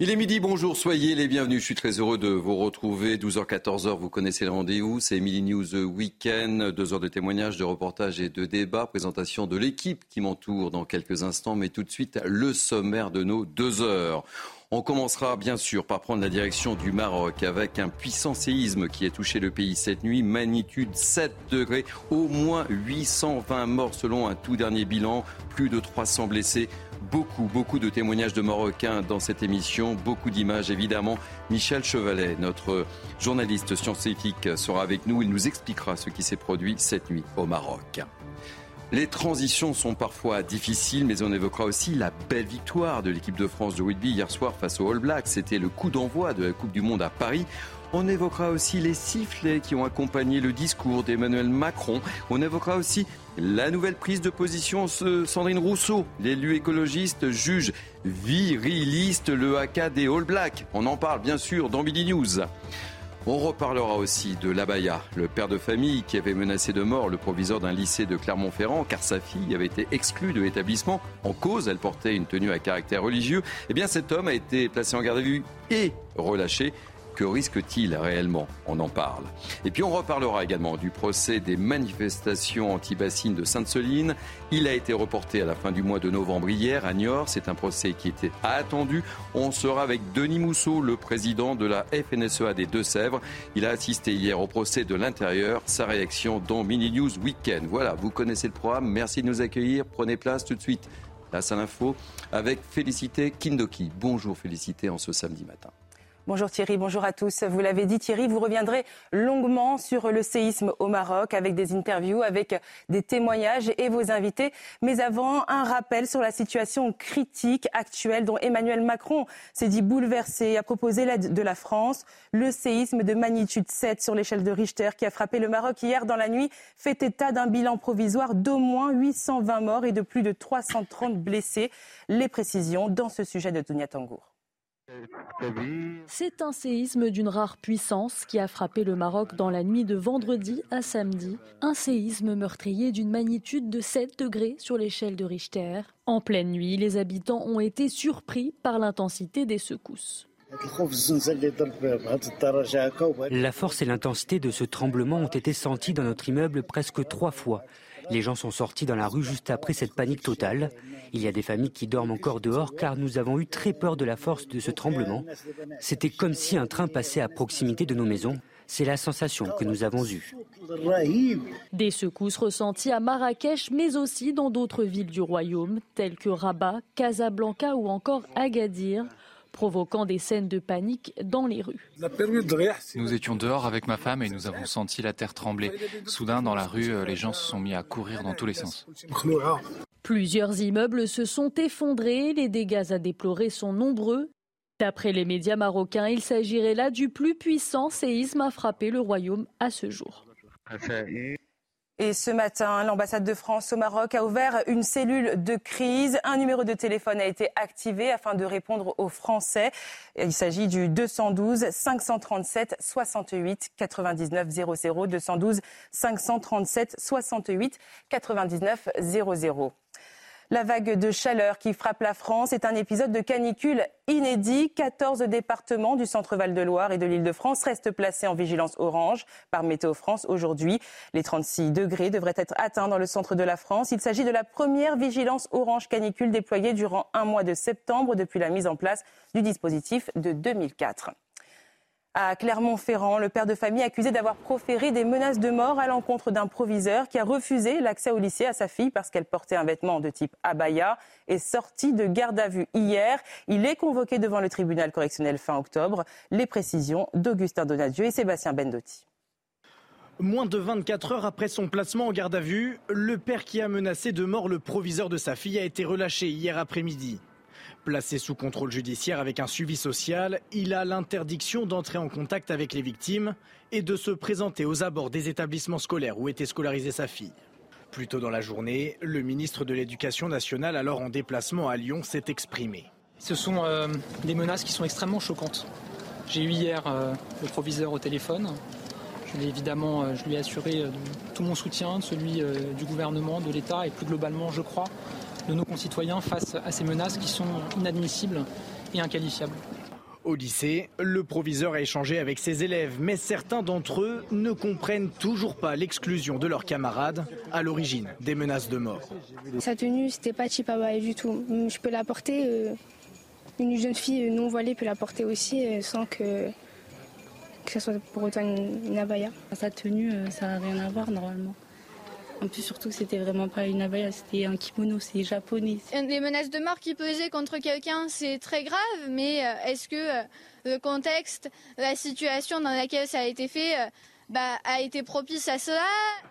Il est midi, bonjour, soyez les bienvenus. Je suis très heureux de vous retrouver. 12h, 14h, vous connaissez le rendez-vous. C'est Emily News Weekend. Deux heures de témoignages, de reportages et de débats. Présentation de l'équipe qui m'entoure dans quelques instants. Mais tout de suite, le sommaire de nos deux heures. On commencera bien sûr par prendre la direction du Maroc avec un puissant séisme qui a touché le pays cette nuit, magnitude 7 degrés, au moins 820 morts selon un tout dernier bilan, plus de 300 blessés. Beaucoup, beaucoup de témoignages de Marocains dans cette émission, beaucoup d'images évidemment. Michel Chevalet, notre journaliste scientifique, sera avec nous. Il nous expliquera ce qui s'est produit cette nuit au Maroc. Les transitions sont parfois difficiles, mais on évoquera aussi la belle victoire de l'équipe de France de rugby hier soir face aux All Blacks. C'était le coup d'envoi de la Coupe du Monde à Paris. On évoquera aussi les sifflets qui ont accompagné le discours d'Emmanuel Macron. On évoquera aussi la nouvelle prise de position de Sandrine Rousseau. L'élu écologiste juge viriliste le AK des All Blacks. On en parle bien sûr dans Billy News. On reparlera aussi de l'Abaya, le père de famille qui avait menacé de mort le proviseur d'un lycée de Clermont-Ferrand car sa fille avait été exclue de l'établissement. En cause, elle portait une tenue à caractère religieux. Eh bien, cet homme a été placé en garde à vue et relâché. Que risque-t-il réellement On en parle. Et puis on reparlera également du procès des manifestations anti-bassines de Sainte-Soline. Il a été reporté à la fin du mois de novembre hier à Niort. C'est un procès qui était attendu. On sera avec Denis Mousseau, le président de la FNSEA des Deux-Sèvres. Il a assisté hier au procès de l'intérieur. Sa réaction dans Mini News Weekend. Voilà, vous connaissez le programme. Merci de nous accueillir. Prenez place tout de suite. La salle info avec Félicité Kindoki. Bonjour Félicité en ce samedi matin. Bonjour Thierry, bonjour à tous. Vous l'avez dit Thierry, vous reviendrez longuement sur le séisme au Maroc avec des interviews, avec des témoignages et vos invités. Mais avant, un rappel sur la situation critique actuelle dont Emmanuel Macron s'est dit bouleversé, et a proposé l'aide de la France. Le séisme de magnitude 7 sur l'échelle de Richter qui a frappé le Maroc hier dans la nuit fait état d'un bilan provisoire d'au moins 820 morts et de plus de 330 blessés. Les précisions dans ce sujet de Dunia Tangour. C'est un séisme d'une rare puissance qui a frappé le Maroc dans la nuit de vendredi à samedi. Un séisme meurtrier d'une magnitude de 7 degrés sur l'échelle de Richter. En pleine nuit, les habitants ont été surpris par l'intensité des secousses. La force et l'intensité de ce tremblement ont été senties dans notre immeuble presque trois fois. Les gens sont sortis dans la rue juste après cette panique totale. Il y a des familles qui dorment encore dehors car nous avons eu très peur de la force de ce tremblement. C'était comme si un train passait à proximité de nos maisons. C'est la sensation que nous avons eue. Des secousses ressenties à Marrakech, mais aussi dans d'autres villes du royaume, telles que Rabat, Casablanca ou encore Agadir provoquant des scènes de panique dans les rues. Nous étions dehors avec ma femme et nous avons senti la terre trembler. Soudain, dans la rue, les gens se sont mis à courir dans tous les sens. Plusieurs immeubles se sont effondrés, les dégâts à déplorer sont nombreux. D'après les médias marocains, il s'agirait là du plus puissant séisme à frapper le royaume à ce jour. Et ce matin, l'ambassade de France au Maroc a ouvert une cellule de crise. Un numéro de téléphone a été activé afin de répondre aux Français. Il s'agit du 212 537 68 99 00 212 537 68 99 00. La vague de chaleur qui frappe la France est un épisode de canicule inédit. 14 départements du centre Val-de-Loire et de l'Île-de-France restent placés en vigilance orange par Météo France aujourd'hui. Les 36 degrés devraient être atteints dans le centre de la France. Il s'agit de la première vigilance orange canicule déployée durant un mois de septembre depuis la mise en place du dispositif de 2004. À Clermont-Ferrand, le père de famille accusé d'avoir proféré des menaces de mort à l'encontre d'un proviseur qui a refusé l'accès au lycée à sa fille parce qu'elle portait un vêtement de type abaya est sorti de garde à vue hier. Il est convoqué devant le tribunal correctionnel fin octobre. Les précisions d'Augustin Donadieu et Sébastien Bendotti. Moins de 24 heures après son placement en garde à vue, le père qui a menacé de mort le proviseur de sa fille a été relâché hier après-midi. Placé sous contrôle judiciaire avec un suivi social, il a l'interdiction d'entrer en contact avec les victimes et de se présenter aux abords des établissements scolaires où était scolarisée sa fille. Plus tôt dans la journée, le ministre de l'Éducation nationale, alors en déplacement à Lyon, s'est exprimé. Ce sont euh, des menaces qui sont extrêmement choquantes. J'ai eu hier euh, le proviseur au téléphone je, évidemment, euh, je lui ai assuré tout mon soutien, celui du gouvernement, de l'État et plus globalement, je crois, de nos concitoyens face à ces menaces qui sont inadmissibles et inqualifiables. Au lycée, le proviseur a échangé avec ses élèves, mais certains d'entre eux ne comprennent toujours pas l'exclusion de leurs camarades à l'origine des menaces de mort. Sa tenue, c'était pas Chipaba du tout. Je peux la porter, une jeune fille non voilée peut la porter aussi sans que que ce soit pour autant une, abaya. Sa tenue, euh, ça n'a rien à voir normalement. En plus, surtout, c'était vraiment pas une abaya, c'était un kimono, c'est japonais. Des menaces de mort qui pesaient contre quelqu'un, c'est très grave, mais euh, est-ce que euh, le contexte, la situation dans laquelle ça a été fait, bah, a été propice à cela?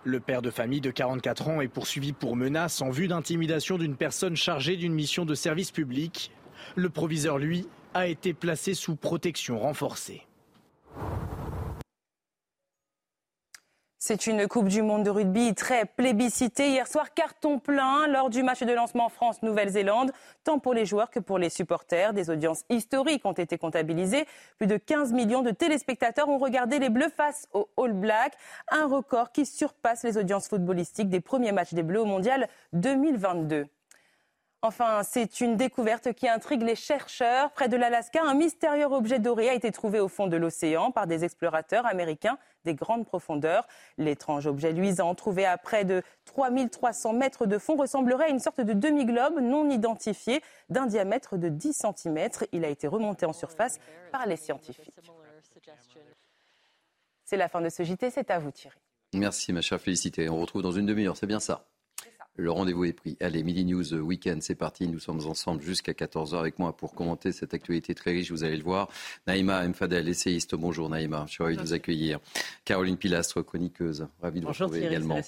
Le père de famille de 44 ans est poursuivi pour menace en vue d'intimidation d'une personne chargée d'une mission de service public. Le proviseur, lui, a été placé sous protection renforcée. C'est une Coupe du Monde de rugby très plébiscitée. Hier soir, carton plein lors du match de lancement France-Nouvelle-Zélande, tant pour les joueurs que pour les supporters. Des audiences historiques ont été comptabilisées. Plus de 15 millions de téléspectateurs ont regardé les Bleus face aux All Blacks, un record qui surpasse les audiences footballistiques des premiers matchs des Bleus au Mondial 2022. Enfin, c'est une découverte qui intrigue les chercheurs. Près de l'Alaska, un mystérieux objet doré a été trouvé au fond de l'océan par des explorateurs américains des grandes profondeurs. L'étrange objet luisant, trouvé à près de 3300 mètres de fond, ressemblerait à une sorte de demi-globe non identifié d'un diamètre de 10 cm. Il a été remonté en surface par les scientifiques. C'est la fin de ce JT, c'est à vous Thierry. Merci ma chère Félicité. On retrouve dans une demi-heure, c'est bien ça le rendez-vous est pris. Allez, Midi News euh, Weekend, c'est parti. Nous sommes ensemble jusqu'à 14h avec moi pour commenter cette actualité très riche, vous allez le voir. Naïma Mfadel, essayiste, bonjour Naïma, je suis ravi de vous accueillir. Caroline Pilastre, chroniqueuse, ravi de vous retrouver également.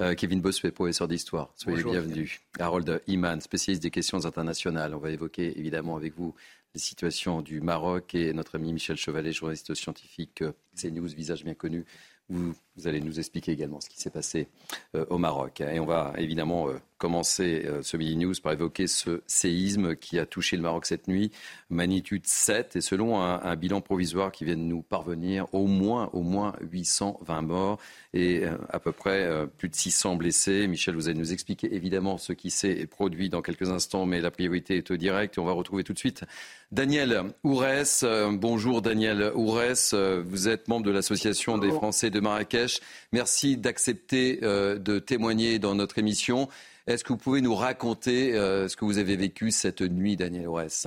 Euh, Kevin Bossuet, professeur d'histoire, soyez bienvenus. Harold Iman, spécialiste des questions internationales. On va évoquer évidemment avec vous les situations du Maroc et notre ami Michel Chevalet, journaliste scientifique, euh, CNews, visage bien connu. Vous, allez nous expliquer également ce qui s'est passé euh, au Maroc. Et on va évidemment euh, commencer euh, ce mini news par évoquer ce séisme qui a touché le Maroc cette nuit, magnitude 7, et selon un, bilan provisoire qui vient de nous parvenir, au moins, au moins 820 morts et à peu près plus de 600 blessés. Michel, vous allez nous expliquer évidemment ce qui s'est produit dans quelques instants, mais la priorité est au direct. Et on va retrouver tout de suite Daniel Ourès. bonjour Daniel Ourès, vous êtes membre de l'Association des Français de Marrakech. Merci d'accepter euh, de témoigner dans notre émission. Est-ce que vous pouvez nous raconter euh, ce que vous avez vécu cette nuit, Daniel Ourès?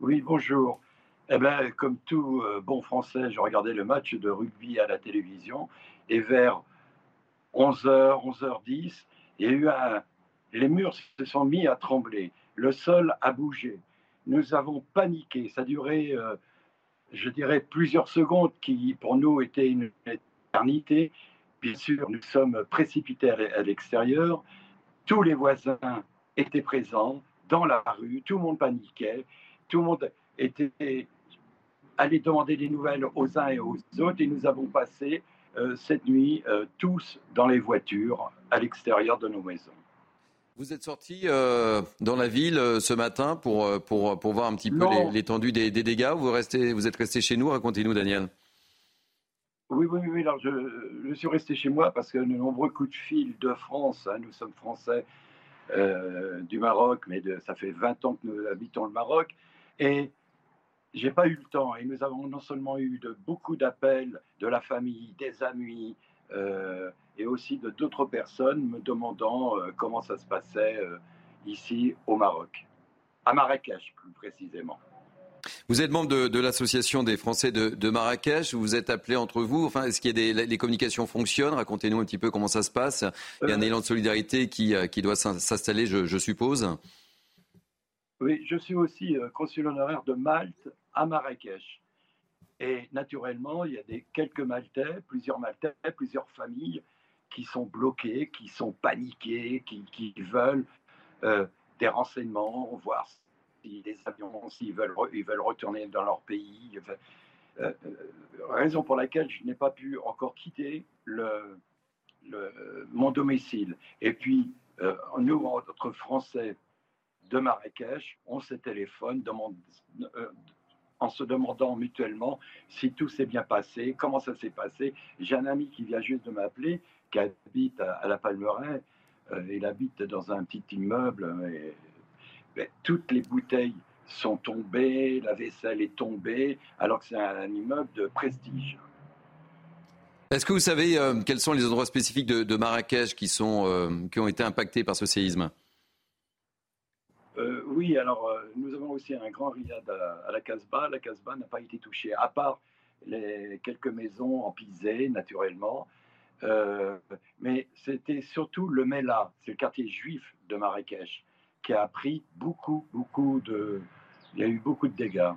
Oui, bonjour. Eh ben, comme tout euh, bon français, je regardais le match de rugby à la télévision et vers 11h, 11h10, il y a eu un... les murs se sont mis à trembler, le sol a bougé nous avons paniqué. Ça a duré, je dirais, plusieurs secondes qui, pour nous, étaient une éternité. Bien sûr, nous sommes précipités à l'extérieur. Tous les voisins étaient présents dans la rue. Tout le monde paniquait. Tout le monde était allé demander des nouvelles aux uns et aux autres. Et nous avons passé euh, cette nuit euh, tous dans les voitures à l'extérieur de nos maisons. Vous êtes sorti euh, dans la ville euh, ce matin pour, euh, pour, pour, voir un petit peu l'étendue des, des, dégâts vous, restez, vous êtes resté chez nous Racontez-nous, Daniel. Oui, oui, oui. Alors je, je, suis resté chez moi parce que de nombreux coups de fil de France, hein, nous sommes français du Maroc, mais de, ça fait 20 ans que nous habitons le Maroc. Et j'ai pas eu le temps. Et nous avons non seulement eu de, beaucoup d'appels de la famille, des amis, et aussi de d'autres personnes me demandant euh, comment ça se passait euh, ici au Maroc, à Marrakech plus précisément. Vous êtes membre de, l'association des Français de, Marrakech. Vous êtes appelés entre vous. Enfin, est-ce qu'il y a des les communications fonctionnent? Racontez-nous un petit peu comment ça se passe. Il y a un élan de solidarité qui, qui doit s'installer, je, je, suppose. Oui, je suis aussi consul honoraire de Malte à Marrakech. Et naturellement, il y a des, quelques Maltais, plusieurs Maltais, plusieurs familles qui sont bloquées, qui sont paniquées, qui, veulent euh, des renseignements, voir si les avions, s'ils veulent, ils veulent retourner dans leur pays. Euh, raison pour laquelle je n'ai pas pu encore quitter le, mon domicile. Et puis, euh, nous, entre Français de Marrakech, on se téléphone demande, euh, en se demandant mutuellement si tout s'est bien passé, comment ça s'est passé. J'ai un ami qui vient juste de m'appeler, qui habite à, la Palmeraie. Euh, il habite dans un petit immeuble. Ben, toutes les bouteilles sont tombées, la vaisselle est tombée, alors que c'est un immeuble de prestige. Est-ce que vous savez euh, quels sont les endroits spécifiques de, Marrakech qui, sont, euh, qui ont été impactés par ce séisme? Oui, alors nous avons aussi un grand riad à, la Casbah. La Casbah n'a pas été touchée, à part les quelques maisons en pisé, naturellement. mais c'était surtout le Mela, c'est le quartier juif de Marrakech, qui a pris beaucoup, beaucoup de. Il y a eu beaucoup de dégâts.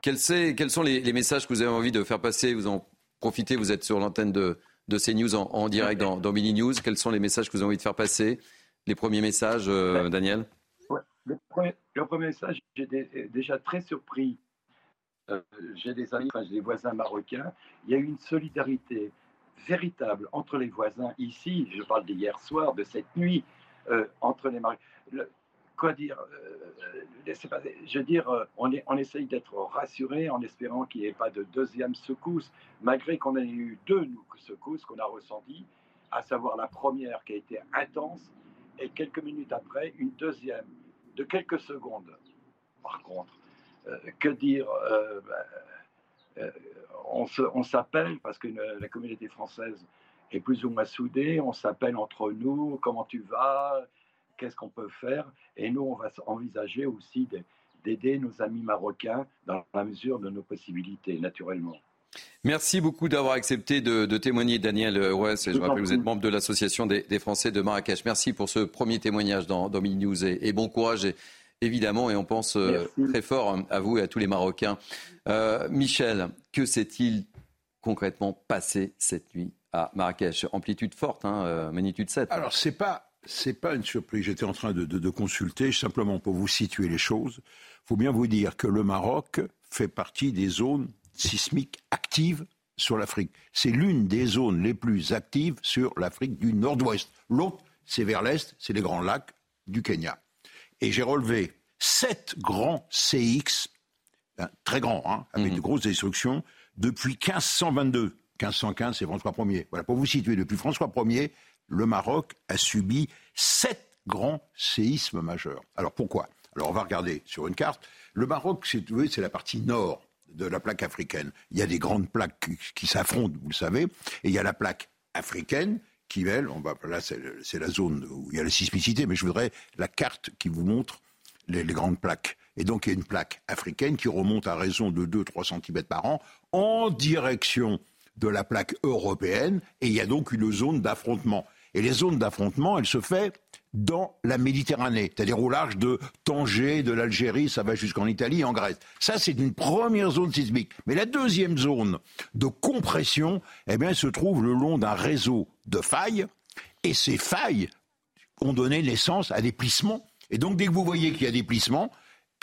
Quels, sont les, les, messages que vous avez envie de faire passer? Vous en profitez, vous êtes sur l'antenne de, de CNews en, en direct dans, dans, Mini News. Quels sont les messages que vous avez envie de faire passer? Les premiers messages, euh, Daniel? le, premier, message, j'étais déjà très surpris. Euh, j'ai des amis, j'ai des voisins marocains. Il y a eu une solidarité véritable entre les voisins ici. Je parle d'hier soir, de cette nuit, euh, entre les Marocains quoi dire euh, Je veux dire, euh, on, est, on essaye d'être rassuré en espérant qu'il n'y ait pas de deuxième secousse, malgré qu'on ait eu deux secousses qu'on a ressenties, à savoir la première qui a été intense et quelques minutes après, une deuxième de quelques secondes. Par contre, euh, que dire ben, On s'appelle parce que la communauté française est plus ou moins soudée, on s'appelle entre nous, comment tu vas qu'est-ce qu'on peut faire Et nous, on va envisager aussi d'aider nos amis marocains dans la mesure de nos possibilités, naturellement. Merci beaucoup d'avoir accepté de, témoigner, Daniel Ouest. Je rappelle que vous êtes membre de l'Association des, Français de Marrakech. Merci pour ce premier témoignage dans, dans Mini News et, bon courage, évidemment. Et on pense euh, très fort à vous et à tous les Marocains. Euh, Michel, que s'est-il concrètement passé cette nuit à Marrakech? Amplitude forte, hein, euh, magnitude 7. Alors, c'est pas c'est pas une surprise. J'étais en train de, consulter, simplement pour vous situer les choses. Il faut bien vous dire que le Maroc fait partie des zones sismiques actives sur l'Afrique. C'est l'une des zones les plus actives sur l'Afrique du Nord-Ouest. L'autre, c'est vers l'Est, c'est les grands lacs du Kenya. Et j'ai relevé sept grands CX, hein, très grands, hein, avec mhm. de grosses destructions, depuis 1522. 1515, c'est François Ier. Voilà, pour vous situer, depuis François Ier, le Maroc a subi sept grands séismes majeurs. Alors pourquoi? Alors on va regarder sur une carte. Le Maroc, c'est la partie nord de la plaque africaine. Il y a des grandes plaques qui, s'affrontent, vous le savez, et il y a la plaque africaine qui, elle, on va, là c'est la zone où il y a la sismicité, mais je voudrais la carte qui vous montre les, les grandes plaques. Et donc il y a une plaque africaine qui remonte à raison de 2-3 cm par an en direction de la plaque européenne, et il y a donc une zone d'affrontement. Et les zones d'affrontement, elles se font dans la Méditerranée, c'est-à-dire au large de Tanger, de l'Algérie, ça va jusqu'en Italie en Grèce. Ça, c'est une première zone sismique. Mais la deuxième zone de compression, eh bien, se trouve le long d'un réseau de failles, et ces failles ont donné naissance à des plissements. Et donc, dès que vous voyez qu'il y a des plissements,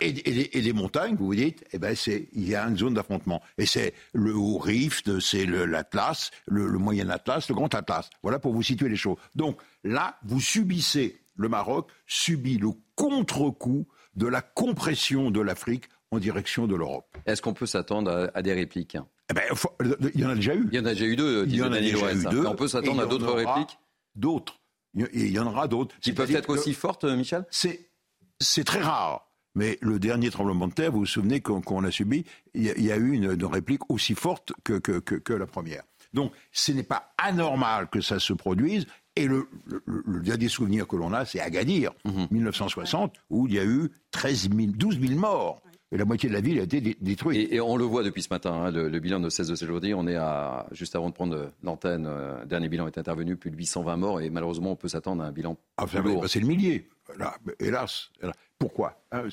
et, des montagnes, vous vous dites, eh ben il y a une zone d'affrontement. Et c'est le haut rift, c'est l'Atlas, le, moyen Atlas, le grand Atlas. Voilà pour vous situer les choses. Donc là, vous subissez, le Maroc subit le contre-coup de la compression de l'Afrique en direction de l'Europe. Est-ce qu'on peut s'attendre à, des répliques eh ben, Il y en a déjà eu. Il y en a déjà eu deux. Il y en a déjà eu deux. On peut s'attendre à d'autres répliques? D'autres. Il y en aura d'autres. Qui peuvent être aussi fortes, Michel? C'est très rare. Mais le dernier tremblement de terre, vous vous souvenez qu'on a subi, il y, a eu une, réplique aussi forte que, que, la première. Donc, ce n'est pas anormal que ça se produise. Et le, dernier souvenir que l'on a, c'est Agadir, 1960, mhm. où il y a eu 13 12 000 morts. Et la moitié de la ville a été détruite. Et, on le voit depuis ce matin, hein, le, bilan de 16 de aujourd'hui, on est à, juste avant de prendre l'antenne, euh, le dernier bilan est intervenu, plus de 820 morts, et malheureusement, on peut s'attendre à un bilan. Ah, c'est le millier. Là, hélas, hélas. Pourquoi? Hein,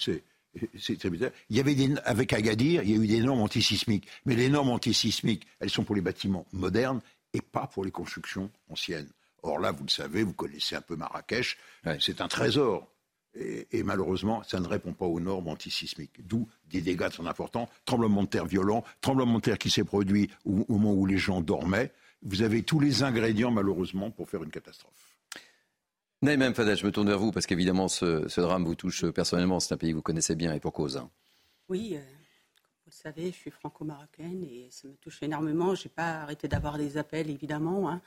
Il y avait des, avec Agadir, il y a eu des normes antisismiques. Mais les normes antisismiques, elles sont pour les bâtiments modernes et pas pour les constructions anciennes. Or là, vous le savez, vous connaissez un peu Marrakech, c'est un trésor. Et, malheureusement, ça ne répond pas aux normes antisismiques. D'où des dégâts très importants, tremblement de terre violent, tremblement de terre qui s'est produit au, moment où les gens dormaient. Vous avez tous les ingrédients, malheureusement, pour faire une catastrophe. Naïm Fadel, je me tourne vers vous parce qu'évidemment, ce, drame vous touche personnellement. C'est un pays que vous connaissez bien et pour cause. Hein. Oui, euh, vous le savez, je suis franco-marocaine et ça me touche énormément. Je n'ai pas arrêté d'avoir des appels, évidemment. Hein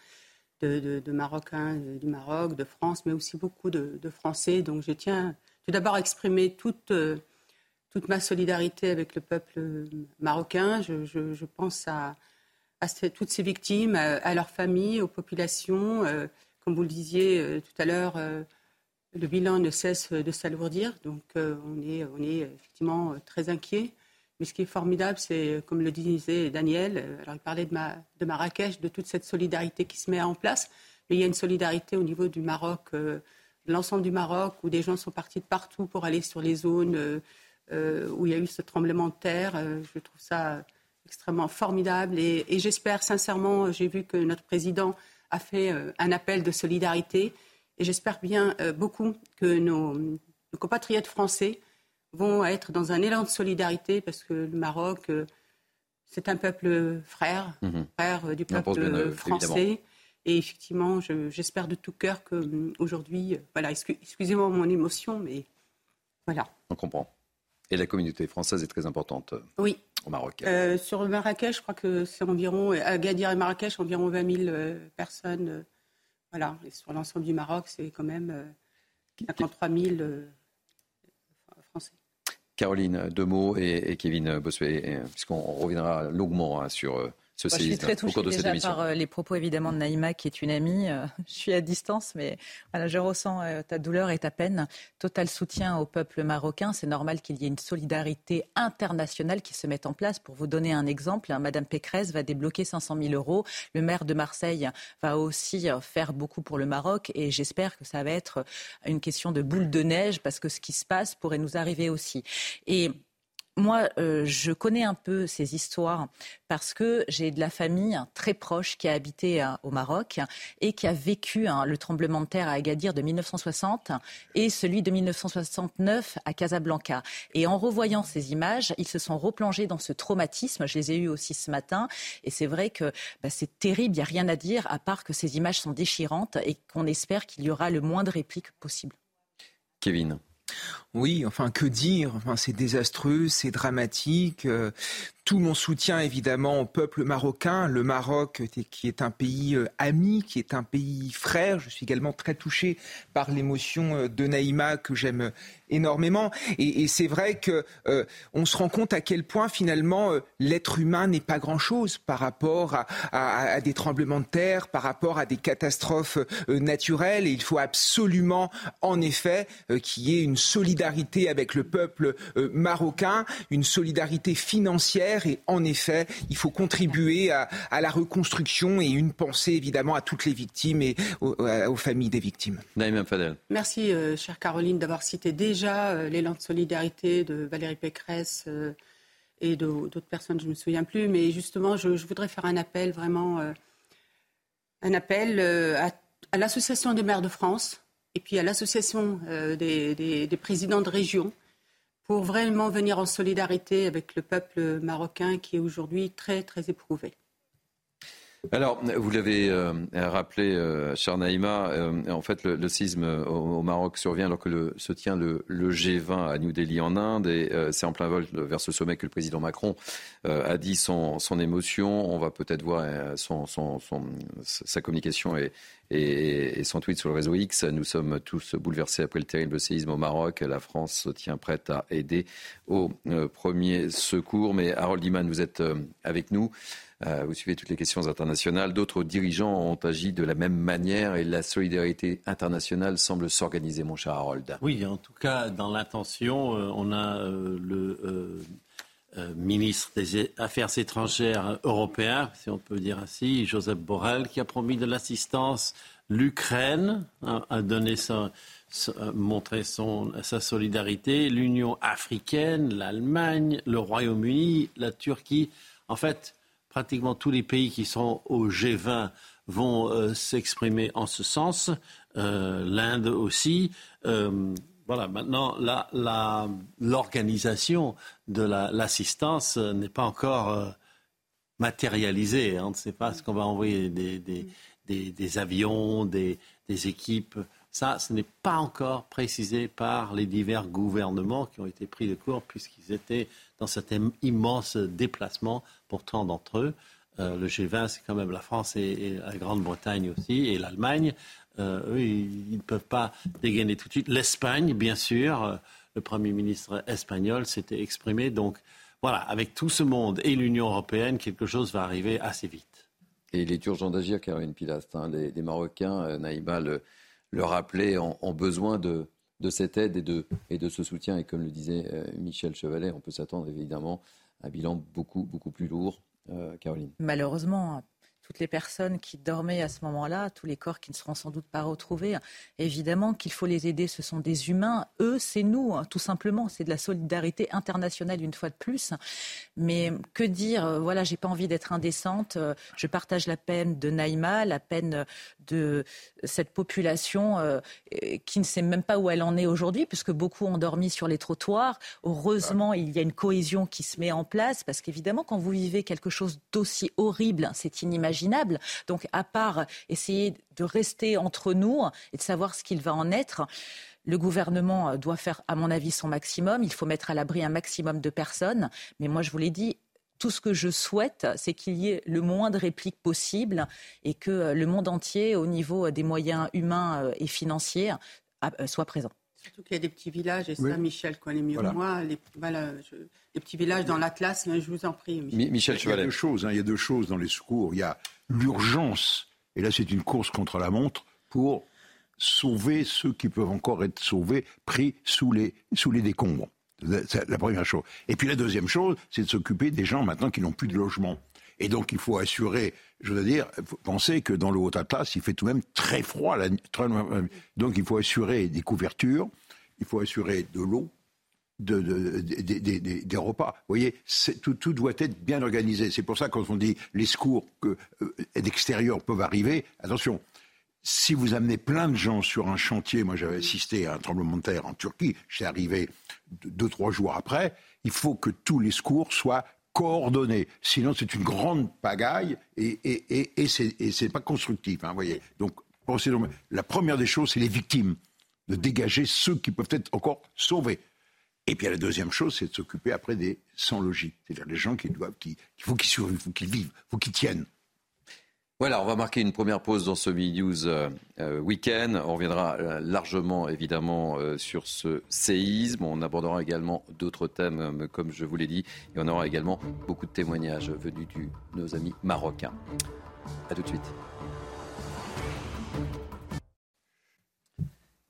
de, Marocains du Maroc, de France, mais aussi beaucoup de, Français. Donc je tiens tout d'abord à exprimer toute, euh, toute ma solidarité avec le peuple marocain. Je, pense à, toutes ces victimes, à, leurs familles, aux populations. Euh, comme vous le disiez euh, tout à l'heure, le bilan ne cesse de s'alourdir. Donc on, est, on est effectivement très inquiet. Mais ce qui est formidable, c'est, comme le disait Daniel, euh, alors il parlait de, Marrakech, de toute cette solidarité qui se met en place, mais il y a une solidarité au niveau du Maroc, euh, de l'ensemble du Maroc, où des gens sont partis de partout pour aller sur les zones euh, où il y a eu ce tremblement de terre. je trouve ça extrêmement formidable. Et, j'espère sincèrement, j'ai vu que notre président a fait un appel de solidarité. Et j'espère bien beaucoup que nos compatriotes français vont être dans un élan de solidarité parce que le Maroc, euh, c'est un peuple frère, mhm. frère euh, du peuple français. Et effectivement, j'espère de tout cœur qu'aujourd'hui, euh, voilà, excusez-moi mon émotion, mais voilà. On comprend. Et la communauté française est très importante oui. au Maroc. sur le Marrakech, je crois que c'est environ, à Gadir et Marrakech, environ 20 000 personnes. voilà. Et sur l'ensemble du Maroc, c'est quand même 53 000 Caroline Demeaux et, Kevin Bossuet, puisqu'on reviendra longuement hein, sur euh, je suis très touchée déjà par euh, les propos évidemment de Naïma, qui est une amie. Euh, je suis à distance, mais voilà, je ressens euh, ta douleur et ta peine. Total soutien au peuple marocain. C'est normal qu'il y ait une solidarité internationale qui se mette en place. Pour vous donner un exemple, hein, Madame Pécresse va débloquer 500 000 euros. Le maire de Marseille va aussi faire beaucoup pour le Maroc, et j'espère que ça va être une question de boule de neige, parce que ce qui se passe pourrait nous arriver aussi. Et moi, euh, je connais un peu ces histoires parce que j'ai de la famille très proche qui a habité euh, au Maroc et qui a vécu hein, le tremblement de terre à Agadir de 1960 et celui de 1969 à Casablanca. Et en revoyant ces images, ils se sont replongés dans ce traumatisme. Je les ai eus aussi ce matin. Et c'est vrai que bah, c'est terrible, il n'y a rien à dire à part que ces images sont déchirantes et qu'on espère qu'il y aura le moins de répliques possible. Kevin. Oui, enfin que dire? Enfin c'est désastreux, c'est dramatique. Euh, tout mon soutien évidemment au peuple marocain, le Maroc qui est un pays euh, ami, qui est un pays frère. Je suis également très touché par l'émotion euh, de Naïma que j'aime énormément. Et, c'est vrai que on se rend compte à quel point finalement l'être humain n'est pas grand-chose par rapport à, à, des tremblements de terre, par rapport à des catastrophes naturelles. Et il faut absolument, en effet, qu'il y ait une solidarité avec le peuple euh, marocain, une solidarité financière. Et en effet, il faut contribuer à, la reconstruction et une pensée évidemment à toutes les victimes et aux, familles des victimes. Merci, euh, chère Caroline, d'avoir cité déjà euh, l'élan de solidarité de Valérie Pécresse et d'autres personnes, je ne me souviens plus, mais justement, je, voudrais faire un appel vraiment, un appel à l'Association des maires de France et puis à l'association euh, des, présidents de région pour vraiment venir en solidarité avec le peuple marocain qui est aujourd'hui très, très éprouvé. Alors, vous l'avez euh, rappelé, euh, cher Naïma, euh, en fait, le, séisme au, Maroc survient alors que se tient le, G20 à New Delhi en Inde, et c'est en plein vol vers ce sommet que le président Macron a dit son, émotion. On va peut-être voir sa communication et, et, son tweet sur le réseau X. Nous sommes tous bouleversés après le terrible séisme au Maroc. La France se tient prête à aider au premier secours. Mais Harold Iman, vous êtes avec nous. Euh, vous suivez toutes les questions internationales. D'autres dirigeants ont agi de la même manière et la solidarité internationale semble s'organiser, mon cher Harold. Oui, en tout cas, dans l'intention, euh, on a euh, le ministre des Affaires étrangères européen, si on peut dire ainsi, Joseph Borrell, qui a promis de l'assistance. L'Ukraine a, donné son, montré son, sa solidarité, l'Union africaine, l'Allemagne, le Royaume-Uni, la Turquie. En fait, pratiquement tous les pays qui sont au G20 vont s'exprimer en ce sens. L'Inde aussi. Voilà, maintenant, l'organisation de l'assistance n'est pas encore euh, matérialisée. On ne sait pas ce qu'on va envoyer des, avions, des, équipes. Ça, ce n'est pas encore précisé par les divers gouvernements qui ont été pris de court puisqu'ils étaient dans cet immense déplacement pour tant d'entre eux. Euh, le G20, c'est quand même la France et la Grande-Bretagne aussi, et l'Allemagne. Euh, eux, ils ne peuvent pas dégainer tout de suite. L'Espagne, bien sûr, euh, le Premier ministre espagnol s'était exprimé. Donc voilà, avec tout ce monde et l'Union européenne, quelque chose va arriver assez vite. Et il est urgent d'agir, Caroline Pilastre. Hein. Les, Marocains, euh, Naïma le, le rappelait, ont, besoin de, cette aide et de, ce soutien. Et comme le disait Michel Chevalet, on peut s'attendre évidemment à un bilan beaucoup, beaucoup plus lourd. Caroline. Malheureusement, toutes les personnes qui dormaient à ce moment-là, tous les corps qui ne seront sans doute pas retrouvés. Évidemment qu'il faut les aider, ce sont des humains. Eux, c'est nous, hein, tout simplement. C'est de la solidarité internationale une fois de plus. Mais que dire euh, Voilà, j'ai pas envie d'être indécente. Euh, je partage la peine de Naïma, la peine de cette population euh, qui ne sait même pas où elle en est aujourd'hui, puisque beaucoup ont dormi sur les trottoirs. Heureusement, il y a une cohésion qui se met en place, parce qu'évidemment, quand vous vivez quelque chose d'aussi horrible, c'est inimaginable donc, à part essayer de rester entre nous et de savoir ce qu'il va en être, le gouvernement doit faire, à mon avis, son maximum. Il faut mettre à l'abri un maximum de personnes. Mais moi, je vous l'ai dit, tout ce que je souhaite, c'est qu'il y ait le moins de répliques possible et que le monde entier, au niveau des moyens humains et financiers, soit présent. Surtout qu'il y a des petits villages, et ça, Michel connaît mieux que moi. Les, petits villages dans l'Atlas, je vous en prie. Michel, il, y a deux choses, hein, il y a deux choses dans les secours. Il y a l'urgence, et là c'est une course contre la montre, pour sauver ceux qui peuvent encore être sauvés, pris sous les, sous les décombres. C'est la première chose. Et puis la deuxième chose, c'est de s'occuper des gens maintenant qui n'ont plus de logement. Et donc il faut assurer, je veux dire, penser que dans le Haut-Atlas, il fait tout de même très froid. donc il faut assurer des couvertures, il faut assurer de l'eau, de, des repas. Vous voyez, tout, tout, doit être bien organisé. C'est pour ça quand on dit les secours que, euh, d'extérieur peuvent arriver, attention, si vous amenez plein de gens sur un chantier, moi j'avais assisté à un tremblement de terre en Turquie, j'étais arrivé deux, trois jours après, il faut que tous les secours soient coordonné. Sinon, c'est une grande pagaille et, et, et, c'est pas constructif. Hein, voyez. Donc, la première des choses, c'est les victimes, de dégager ceux qui peuvent être encore sauvés. Et puis la deuxième chose, c'est de s'occuper après des sans-logis, c'est-à-dire les gens qui doivent, qui, il faut qu'ils survivent, qu'ils vivent, qu'ils tiennent. Voilà, on va marquer une première pause dans ce News euh, euh, Week-end. On reviendra euh, largement, évidemment, sur ce séisme. On abordera également d'autres thèmes, comme je vous l'ai dit. Et on aura également beaucoup de témoignages venus de nos amis marocains. A tout de suite.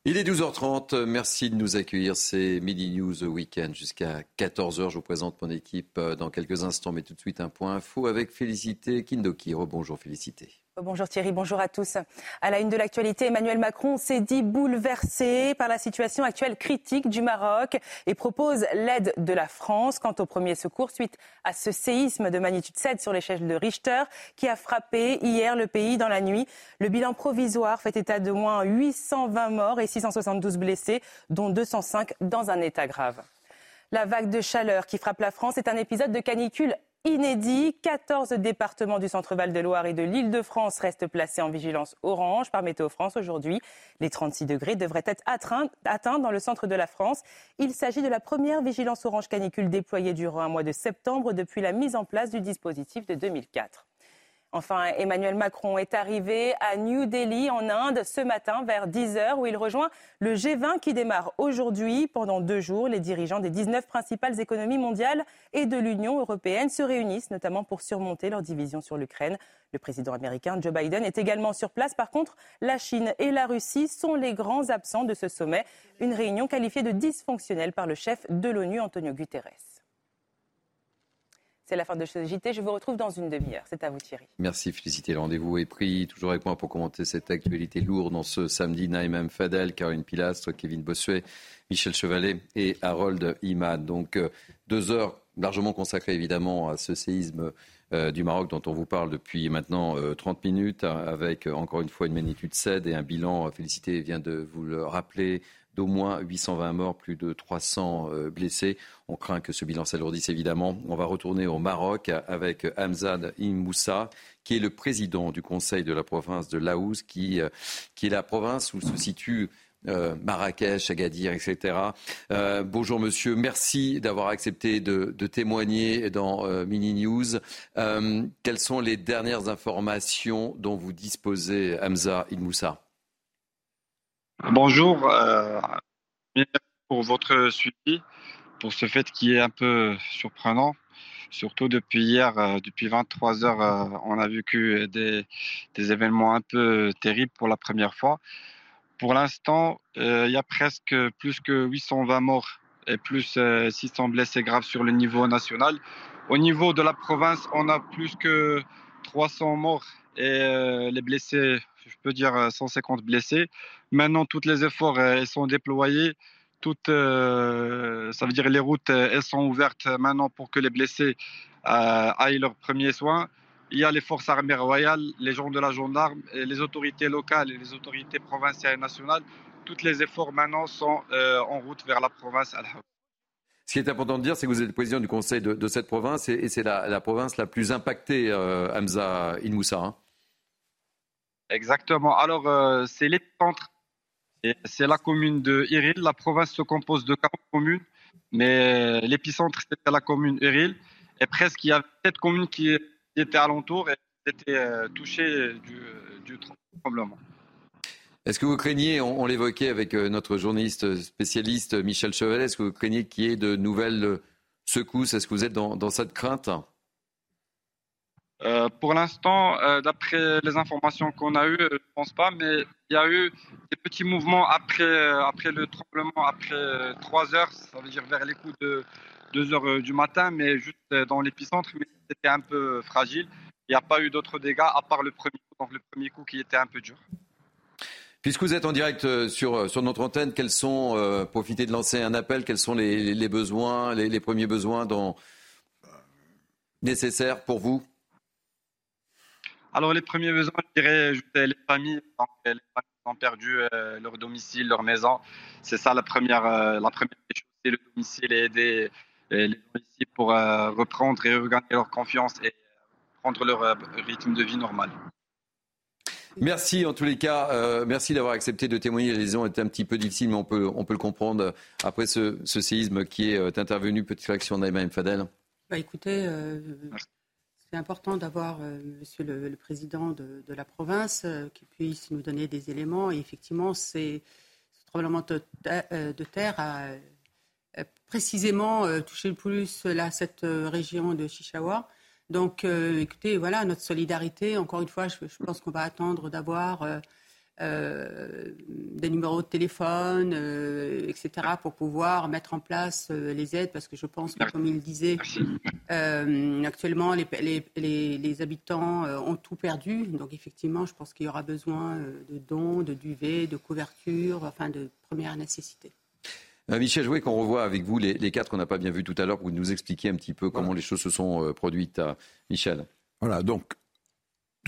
Il est 12h30. Merci de nous accueillir. C'est Midi News Weekend jusqu'à 14h. Je vous présente mon équipe euh, dans quelques instants, mais tout de suite un point info avec Félicité Kindoki. Bonjour Félicité. Bonjour Thierry, bonjour à tous. À la une de l'actualité, Emmanuel Macron s'est dit bouleversé par la situation actuelle critique du Maroc et propose l'aide de la France quant au premier secours suite à ce séisme de magnitude 7 sur l'échelle de Richter qui a frappé hier le pays dans la nuit. Le bilan provisoire fait état de moins 820 morts et 672 blessés, dont 205 dans un état grave. La vague de chaleur qui frappe la France est un épisode de canicule inédit. 14 départements du centre-val de Loire et de l'Île-de-France restent placés en vigilance orange par Météo France aujourd'hui. Les 36 degrés devraient être atteints dans le centre de la France. Il s'agit de la première vigilance orange canicule déployée durant un mois de septembre depuis la mise en place du dispositif de 2004. Enfin, Emmanuel Macron est arrivé à New Delhi, en Inde, ce matin vers 10 heures, où il rejoint le G20 qui démarre aujourd'hui. Pendant deux jours, les dirigeants des 19 principales économies mondiales et de l'Union européenne se réunissent, notamment pour surmonter leur division sur l'Ukraine. Le président américain Joe Biden est également sur place. Par contre, la Chine et la Russie sont les grands absents de ce sommet. Une réunion qualifiée de dysfonctionnelle par le chef de l'ONU, Antonio Guterres. C'est la fin de ce JT. Je vous retrouve dans une demi-heure. C'est à vous Thierry. Merci, félicité. Le rendez-vous est pris. Toujours avec moi pour commenter cette actualité lourde dans ce samedi. Naïm Fadel, Caroline Pilastre, Kevin Bossuet, Michel Chevalet et Harold Imad. Donc euh, deux heures largement consacrées évidemment à ce séisme euh, du Maroc dont on vous parle depuis maintenant 30 euh, minutes, avec encore une fois une magnitude 7 et un bilan, félicité vient de vous le rappeler, d'au moins 820 morts, plus de 300 euh, blessés. On craint que ce bilan s'alourdisse évidemment. On va retourner au Maroc avec Hamzad Immoussa, qui est le président du conseil de la province de Laouz, qui, euh, qui est la province où se situe euh, Marrakech, Agadir, etc. bonjour monsieur, merci d'avoir accepté de, témoigner dans Mini News. quelles sont les dernières informations dont vous disposez, Hamza Immoussa? Bonjour, euh, merci pour votre suivi, pour ce fait qui est un peu surprenant. Surtout depuis hier, euh, depuis 23 heures, euh, on a vécu des, des, événements un peu terribles pour la première fois. Pour l'instant, il y a presque plus que 820 morts et plus 600 blessés graves sur le niveau national. Au niveau de la province, on a plus que 300 morts et les blessés je peux dire 150 euh, blessés. Maintenant, tous les efforts euh, sont déployés. Toutes, euh, ça veut dire les routes elles sont ouvertes maintenant pour que les blessés aillent leurs premiers soins. Il y a les forces armées royales, les gens de la gendarme, les autorités locales et les autorités provinciales et nationales. Tous les efforts maintenant sont en route vers la province al Ce qui est important de dire, c'est que vous êtes le président du conseil de, cette province et, c'est la, province la plus impactée, Hamza Inmoussa. Hein. Exactement. Alors, euh, c'est l'épicentre. C'est la commune de Iril. La province se compose de 40 communes, mais l'épicentre, c'était la commune Iril. Et presque, il y avait sept communes qui, étaient alentour et qui étaient euh, touchées du, tremblement. Est-ce que vous craignez, on, l'évoquait avec euh, notre journaliste spécialiste Michel Chevalet, est-ce que vous craignez qu'il y ait de nouvelles secousses? Est-ce que vous êtes dans cette crainte? Euh, pour l'instant, euh, d'après les informations qu'on a eues, je ne pense pas, mais il y a eu des petits mouvements après, euh, après le tremblement, après 3 heures, ça veut dire vers les coups de 2 heures du matin, mais juste dans l'épicentre, mais c'était un peu fragile. Il n'y a pas eu d'autres dégâts à part le premier coup, donc le premier coup qui était un peu dur. Puisque vous êtes en direct sur, sur notre antenne, quels sont, profitez de lancer un appel, quels sont les, besoins, les, premiers besoins nécessaires pour vous? Alors, les premiers besoins, je dirais, les familles, donc, les familles ont perdu euh, leur domicile, leur maison. C'est ça la première, euh, la première chose, c'est le domicile et aider euh, les gens ici pour reprendre et regagner leur confiance et prendre leur rythme de vie normal. Merci en tous les cas. merci d'avoir accepté de témoigner. Les liaisons étaient un petit peu difficiles, mais on peut, on peut le comprendre après ce, séisme qui est intervenu. Petite réaction d'Aïma Fadel. Bah, écoutez, c'est important d'avoir euh, Monsieur le, Président de, la province euh, qui puisse nous donner des éléments. Et effectivement, c'est ce tremblement de, euh, terre a précisément touché le plus cette région de Chichawa. Donc, écoutez, voilà, notre solidarité, encore une fois, je pense qu'on va attendre d'avoir euh, des numéros de téléphone, euh, etc., pour pouvoir mettre en place euh, les aides, parce que je pense que, comme il disait, actuellement, les, les, habitants ont tout perdu. Donc, effectivement, je pense qu'il y aura besoin de dons, de duvet, de couverture, enfin, de première nécessité. Michel Jouet, qu'on revoit avec vous les, quatre qu'on n'a pas bien vus tout à l'heure, pour nous expliquer un petit peu comment les choses se sont produites. Michel. Voilà, donc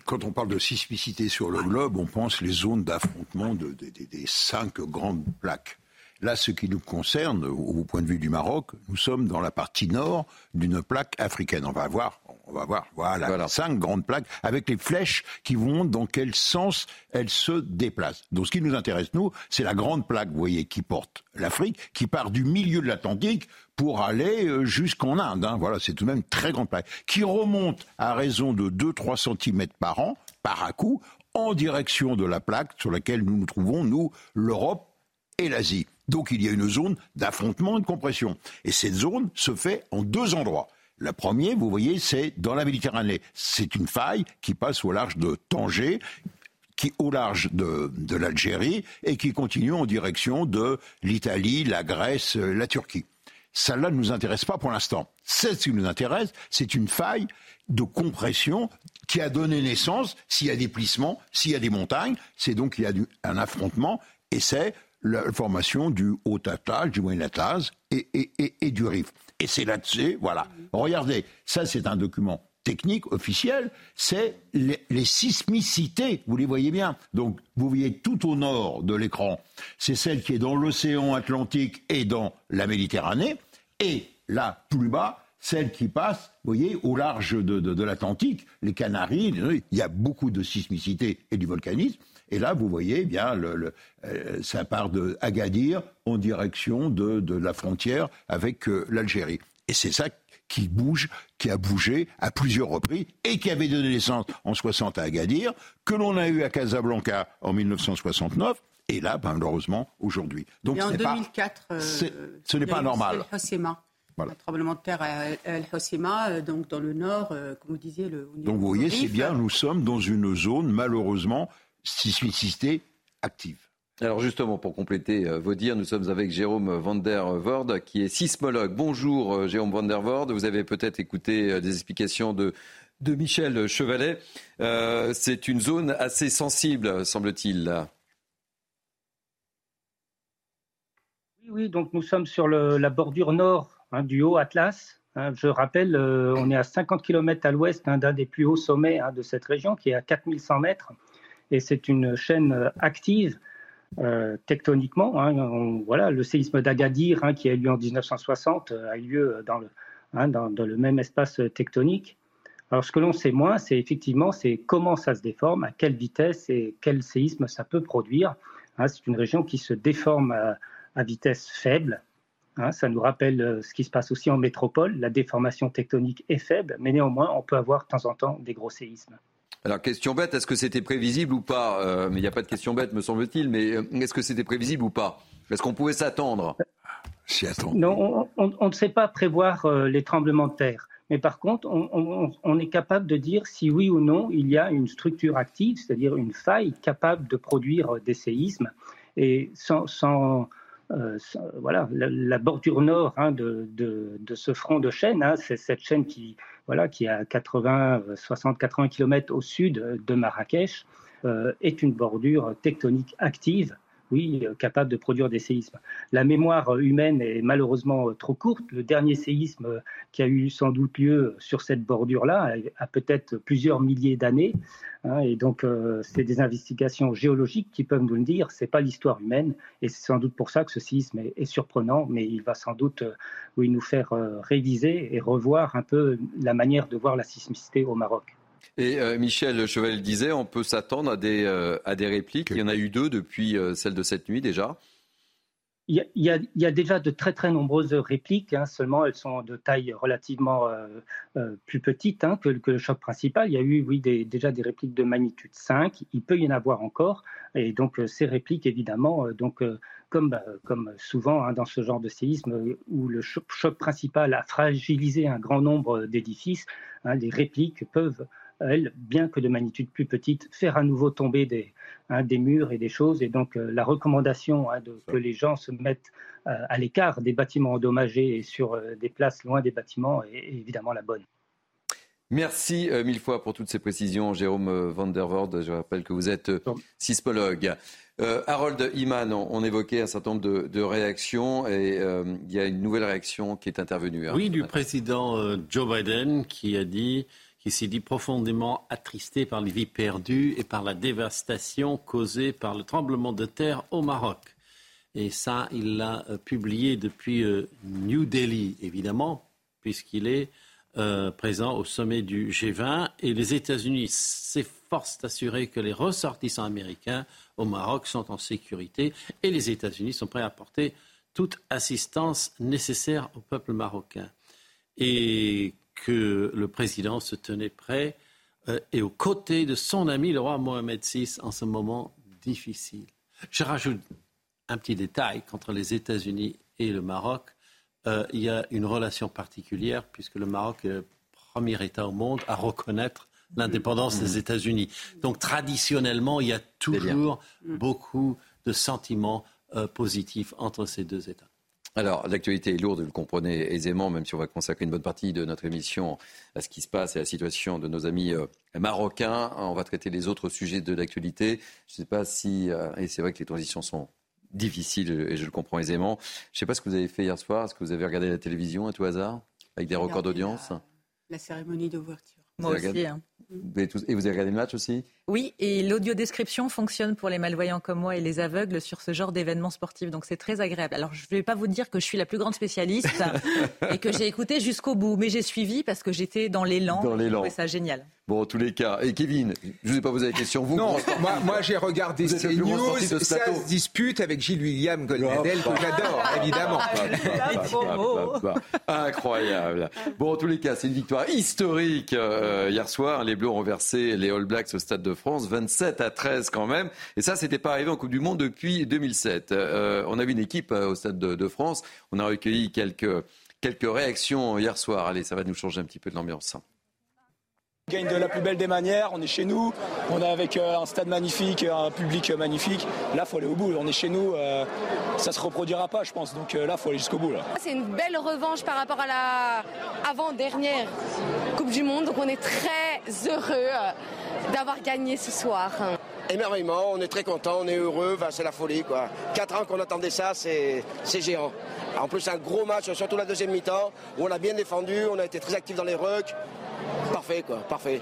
quand on parle de sismicité sur le globe, on pense les zones d'affrontement des cinq grandes plaques. Là, ce qui nous concerne, au point de vue du Maroc, nous sommes dans la partie nord d'une plaque africaine. On va voir, on va voir, voilà, cinq grandes plaques avec les flèches qui vont dans quel sens elles se déplacent. Donc, ce qui nous intéresse, nous, c'est la grande plaque, vous voyez, qui porte l'Afrique, qui part du milieu de l'Atlantique pour aller euh, jusqu'en Inde. Hein. Voilà, c'est tout de même une très grande plaque, qui remonte à raison de 2-3 cm par an, par à coup, en direction de la plaque sur laquelle nous nous trouvons, nous, l'Europe et l'Asie. Donc il y a une zone d'affrontement et de compression. Et cette zone se fait en deux endroits. Le premier, vous voyez, c'est dans la Méditerranée. C'est une faille qui passe au large de Tanger, qui au large de, l'Algérie et qui continue en direction de l'Italie, la Grèce, la Turquie. celle-là ne nous intéresse pas pour l'instant. C'est ce qui nous intéresse, c'est une faille de compression qui a donné naissance, s'il y a des plissements, s'il y a des montagnes, c'est donc qu'il y a un affrontement, et c'est la formation du Haut Atlas, du Moyen Atlas et, du Rif. Et c'est là-dessus, voilà. Regardez, ça c'est un document technique officiel, c'est les, les, sismicités, vous les voyez bien. Donc vous voyez tout au nord de l'écran, c'est celle qui est dans l'océan Atlantique et dans la Méditerranée, et là, plus bas, celle qui passe, vous voyez, au large de, de, l'Atlantique, les Canaries, il y a beaucoup de sismicité et du volcanisme. Et là, vous voyez, eh bien, le, euh, ça part de Agadir en direction de, de la frontière avec euh, l'Algérie. Et c'est ça qui bouge, qui a bougé à plusieurs reprises et qui avait donné naissance en 60 à Agadir, que l'on a eu à Casablanca en 1969 et là, ben, malheureusement, aujourd'hui. Donc, en 2004, euh, ce n'est pas normal. Voilà. Un tremblement de terre à El Hossima, euh, donc dans le nord, euh, comme vous disiez. Le, donc vous voyez, c'est bien, nous sommes dans une zone, malheureusement, sismicité active. Alors justement, pour compléter vos dires, nous sommes avec Jérôme Van der Voorde, qui est sismologue. Bonjour Jérôme Van der Voorde, vous avez peut-être écouté des explications de, de Michel Chevalet. c'est une zone assez sensible, semble-t-il. Oui, donc nous sommes sur la bordure nord hein, du haut Atlas. Hein. je rappelle, euh, on est à 50 km à l'ouest d'un des plus hauts sommets hein, de cette région, qui est à 4100 mètres. Et c'est une chaîne euh, active euh, tectoniquement. voilà, le séisme d'Agadir, qui a eu lieu en 1960, a eu lieu dans le, dans, le même espace tectonique. Alors, ce que l'on sait moins, c'est effectivement c'est comment ça se déforme, à quelle vitesse et quel séisme ça peut produire. c'est une région qui se déforme à, vitesse faible. Hein, ça nous rappelle euh, ce qui se passe aussi en métropole. La déformation tectonique est faible, mais néanmoins, on peut avoir de temps en temps des gros séismes. Alors, question bête, est-ce que c'était prévisible ou pas euh, Mais il n'y a pas de question bête, me semble-t-il, mais euh, est-ce que c'était prévisible ou pas? Est-ce qu'on pouvait s'attendre? Non, on, ne sait pas prévoir les tremblements de terre. Mais par contre, on, est capable de dire si oui ou non il y a une structure active, c'est-à-dire une faille capable de produire des séismes. Et sans, euh, voilà, la, bordure nord hein, de, ce front de chaîne, hein, c'est cette chaîne qui, voilà, qui est à 80, 60, 80 km au sud de Marrakech, euh, est une bordure tectonique active oui, euh, capable de produire des séismes. La mémoire humaine est malheureusement euh, trop courte. Le dernier séisme euh, qui a eu sans doute lieu sur cette bordure-là a, peut-être plusieurs milliers d'années. Hein, et donc, c'est des investigations géologiques qui peuvent nous le dire. C'est pas l'histoire humaine. Et c'est sans doute pour ça que ce séisme est, surprenant, mais il va sans doute oui, nous faire réviser et revoir un peu la manière de voir la sismicité au Maroc. Et euh, Michel Cheval disait, on peut s'attendre à des, euh, à des répliques. Il y en a eu deux depuis euh, celle de cette nuit déjà. Il y, a, il y, a, déjà de très très nombreuses répliques, hein. seulement elles sont de taille relativement plus petite hein, que, le choc principal. Il y a eu oui, déjà des répliques de magnitude 5, il peut y en avoir encore, et donc ces répliques évidemment, donc, comme, comme souvent hein, dans ce genre de séisme où le choc, choc, principal a fragilisé un grand nombre d'édifices, les répliques peuvent elle, bien que de magnitude plus petite, faire à nouveau tomber des, hein, des murs et des choses. Et donc, euh, la recommandation hein, de, que les gens se mettent euh, à l'écart des bâtiments endommagés et sur euh, des places loin des bâtiments est, évidemment la bonne. Merci mille fois pour toutes ces précisions, Jérôme Van der Voorde. Je rappelle que vous êtes sismologue. Harold Iman, on, évoquait un certain nombre de, réactions et il y a une nouvelle réaction qui est intervenue. Hein. Oui, du président Joe Biden qui a dit qui s'est dit profondément attristé par les vies perdues et par la dévastation causée par le tremblement de terre au Maroc. Et ça, il l'a euh, publié depuis euh, New Delhi, évidemment, puisqu'il est euh, présent au sommet du G20. Et les États-Unis s'efforcent d'assurer que les ressortissants américains au Maroc sont en sécurité. Et les États-Unis sont prêts à apporter toute assistance nécessaire au peuple marocain. Et que le président se tenait prêt euh, et aux côtés de son ami le roi Mohamed VI en ce moment difficile. Je rajoute un petit détail qu'entre les États-Unis et le Maroc, euh, il y a une relation particulière puisque le Maroc est le premier État au monde à reconnaître l'indépendance des. États-Unis. Donc traditionnellement, il y a toujours beaucoup de sentiments euh, positifs entre ces deux États. Alors, l'actualité est lourde, vous le comprenez aisément, même si on va consacrer une bonne partie de notre émission à ce qui se passe et à la situation de nos amis euh, marocains. On va traiter les autres sujets de l'actualité. Je ne sais pas si, euh, et c'est vrai que les transitions sont difficiles et je le comprends aisément. Je ne sais pas ce que vous avez fait hier soir. Est-ce que vous avez regardé la télévision à tout hasard avec des records d'audience la, cérémonie d'ouverture. Moi aussi. Hein. Et vous avez regardé le match aussi? Oui, et l'audiodescription fonctionne pour les malvoyants comme moi et les aveugles sur ce genre d'événements sportifs. Donc c'est très agréable. Alors je ne vais pas vous dire que je suis la plus grande spécialiste et que j'ai écouté jusqu'au bout, mais j'ai suivi parce que j'étais dans l'élan. Dans l'élan. ça génial. Bon, en tous les cas. Et Kevin, je ne vous ai pas posé la question. Vous, non, moi, moi j'ai regardé ces news. Ça se dispute avec Gilles William Goldnadel, que j'adore, évidemment. Incroyable. Bon, en tous les cas, c'est une victoire historique euh, hier soir. Les Bleus ont renversé les All Blacks au Stade de France, 27 à 13 quand même. Et ça, c'était pas arrivé en Coupe du Monde depuis 2007. Euh, on a vu une équipe euh, au Stade de, de, France. On a recueilli quelques, quelques réactions hier soir. Allez, ça va nous changer un petit peu de l'ambiance. On gagne de la plus belle des manières, on est chez nous, on est avec euh, un stade magnifique, un public magnifique. Là, il faut aller au bout, on est chez nous, euh, ça se reproduira pas, je pense. Donc euh, là, il faut aller jusqu'au bout. C'est une belle revanche par rapport à la avant-dernière Coupe du Monde, donc on est très heureux d'avoir gagné ce soir. Émerveillement, on est très content, on est heureux, c'est la folie. Quoi. Quatre ans qu'on attendait ça, c'est géant. En plus, un gros match, surtout la deuxième mi-temps, où on a bien défendu, on a été très actifs dans les rucks. Parfait, quoi, parfait.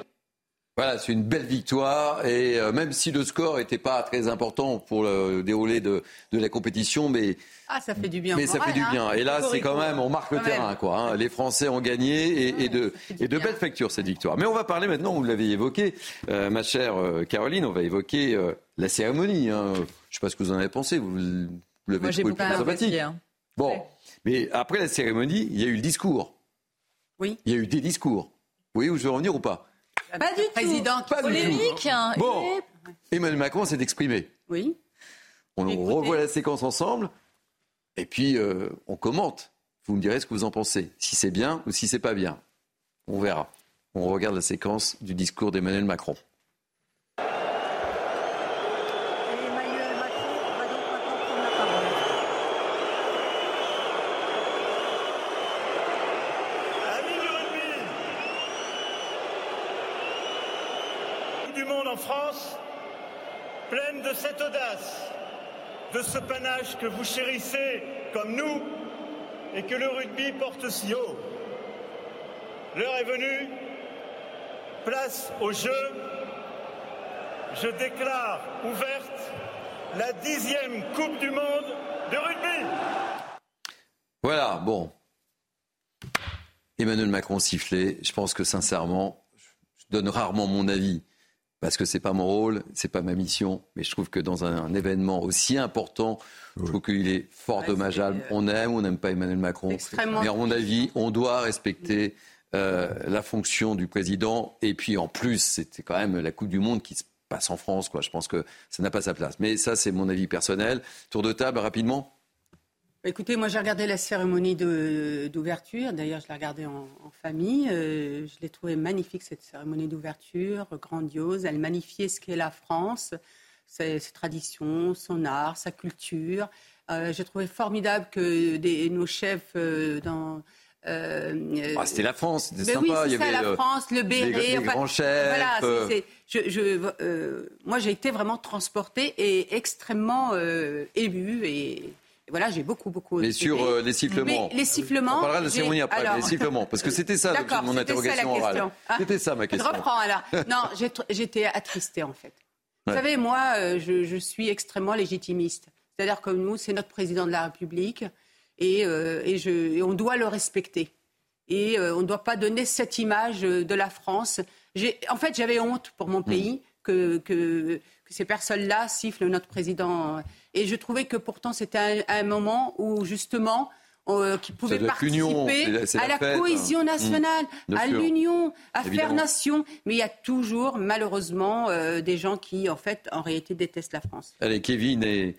Voilà, c'est une belle victoire et euh, même si le score n'était pas très important pour le déroulé de, de, la compétition, mais ah, ça fait du bien. Mais ça fait du bien. Hein. Et là, c'est quand même, on marque le terrain, quoi. Hein. Les Français ont gagné et, et de, et de belles factures cette victoire. Mais on va parler maintenant, vous l'avez évoqué, euh, ma chère euh, Caroline, on va évoquer la cérémonie. Hein. Je ne sais pas ce que vous en avez pensé. Vous, l'avez trouvé plus sympathique. Bon, mais après la cérémonie, il y a eu le discours. Oui. Il y a eu des discours. Oui, où je veux revenir ou pas Pas du Président tout. Pas polémique. Hein. Bon, Emmanuel Macron s'est exprimé. Oui. On revoit la séquence ensemble et puis euh, on commente. Vous me direz ce que vous en pensez, si c'est bien ou si c'est pas bien. On verra. On regarde la séquence du discours d'Emmanuel Macron. De cette audace, de ce panache que vous chérissez comme nous et que le rugby porte si haut. L'heure est venue, place au jeu. Je déclare ouverte la dixième Coupe du Monde de rugby. Voilà, bon. Emmanuel Macron sifflé. Je pense que sincèrement, je donne rarement mon avis parce que c'est pas mon rôle, c'est pas ma mission, mais je trouve que dans un, événement aussi important, je trouve qu'il est fort dommageable. Euh, on aime ou on n'aime pas Emmanuel Macron, mais à mon avis, on doit respecter euh, la fonction du président. Et puis en plus, c'était quand même la Coupe du Monde qui se passe en France, quoi. Je pense que ça n'a pas sa place. Mais ça, c'est mon avis personnel. Tour de table, rapidement. Écoutez, moi j'ai regardé la cérémonie d'ouverture. D'ailleurs, je l'ai regardée en, famille. Euh, je l'ai trouvée magnifique cette cérémonie d'ouverture, grandiose. Elle magnifiait ce qu'est la France, ses, traditions, son art, sa culture. Euh, j'ai trouvé formidable que des, nos chefs euh, dans euh, ah, c'était la France, c'était sympa. Oui, il y avait la France, le béret, les, grands chefs. Voilà, je, je, moi, j'ai été vraiment transportée et extrêmement émue et voilà, j'ai beaucoup, beaucoup. Mais sur euh, les sifflements. les sifflements. On parlera de la cérémonie après. les sifflements, parce que c'était ça mon interrogation orale. Ah, c'était ça ma question. Je reprends alors. Non, j'étais attristée en fait. Vous savez, moi, euh, je, suis extrêmement légitimiste. C'est-à-dire que nous, c'est notre président de la République et, euh, et, je, on doit le respecter. Et on ne doit pas donner cette image de la France. En fait, j'avais honte pour mon hmm. pays que, que, que ces personnes-là sifflent notre président. Et je trouvais que pourtant c'était un, moment où justement euh, qui pouvait participer à la, cohésion mmh. nationale, à l'union, à faire nation. Mais il y a toujours, malheureusement, euh, des gens qui, en fait, en réalité, détestent la France. Allez, Kevin et,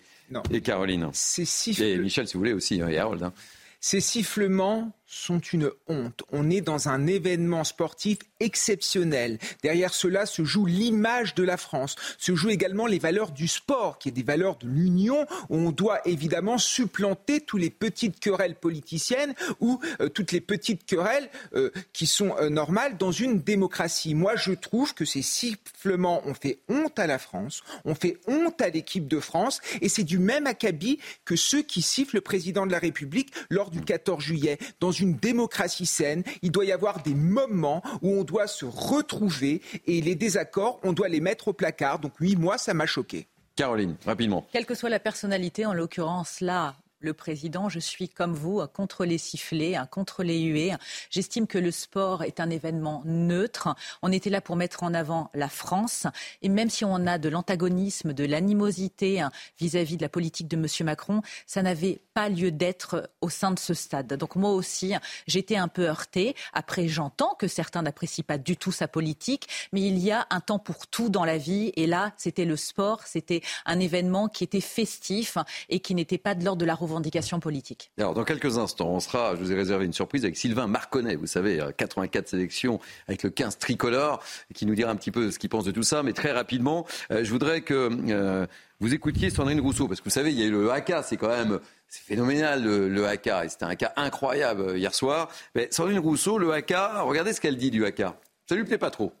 et Caroline. C'est Et Michel, si vous voulez aussi, hein, et Harold. Hein. Ces sifflements sont une honte. On est dans un événement sportif exceptionnel. Derrière cela se joue l'image de la France, se jouent également les valeurs du sport, qui est des valeurs de l'union, où on doit évidemment supplanter toutes les petites querelles politiciennes ou euh, toutes les petites querelles euh, qui sont euh, normales dans une démocratie. Moi, je trouve que ces sifflements ont fait honte à la France, ont fait honte à l'équipe de France, et c'est du même acabit que ceux qui sifflent le président de la République lors du 14 juillet. Dans une démocratie saine, il doit y avoir des moments où on doit se retrouver et les désaccords, on doit les mettre au placard. Donc oui, moi, ça m'a choqué. Caroline, rapidement. Quelle que soit la personnalité, en l'occurrence là, le président. Je suis comme vous contre les sifflets, contre les huées. J'estime que le sport est un événement neutre. On était là pour mettre en avant la France. Et même si on a de l'antagonisme, de l'animosité hein, vis-à-vis de la politique de M. Macron, ça n'avait pas lieu d'être au sein de ce stade. Donc moi aussi, j'étais un peu heurtée. Après, j'entends que certains n'apprécient pas du tout sa politique, mais il y a un temps pour tout dans la vie. Et là, c'était le sport, c'était un événement qui était festif et qui n'était pas de l'ordre de la revendication revendications politiques. Alors, dans quelques instants, on sera, je vous ai réservé une surprise avec Sylvain Marconnet, vous savez, 84 sélections avec le 15 tricolore, qui nous dira un petit peu ce qu'il pense de tout ça. Mais très rapidement, euh, je voudrais que euh, vous écoutiez Sandrine Rousseau, parce que vous savez, il y a eu le haka, c'est quand même c'est phénoménal le, le et c'était un cas incroyable euh, hier soir. Mais Sandrine Rousseau, le haka, regardez ce qu'elle dit du haka. Ça lui plaît pas trop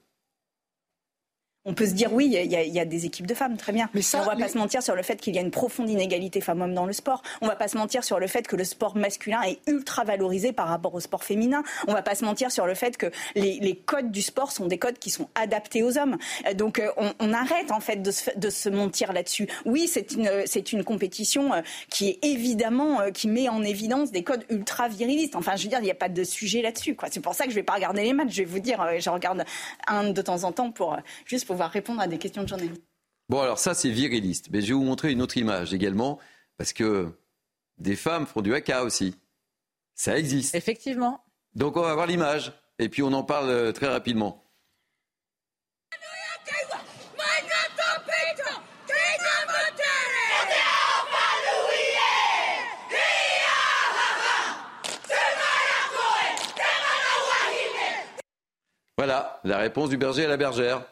on peut se dire oui, il y, a des équipes de femmes, très bien. Mais ça, on va pas se mentir sur le fait qu'il y a une profonde inégalité femmes-hommes dans le sport. On va pas se mentir sur le fait que le sport masculin est ultra valorisé par rapport au sport féminin. On va pas se mentir sur le fait que les, codes du sport sont des codes qui sont adaptés aux hommes. Euh, donc euh, on, arrête en fait de se, mentir là-dessus. Oui, c'est une c'est une compétition euh, qui est évidemment qui met en évidence des codes ultra virilistes. Enfin, je veux dire, il n'y a pas de sujet là-dessus. C'est pour ça que je vais pas regarder les matchs. Je vais vous dire, je regarde un de temps en temps pour juste pour pouvoir répondre à des questions de journalistes. Bon, alors ça, c'est viriliste. Mais je vais vous montrer une autre image également, parce que des femmes font du haka aussi. Ça existe. Effectivement. Donc on va voir l'image, et puis on en parle euh, très rapidement. Voilà, la réponse du berger à la bergère.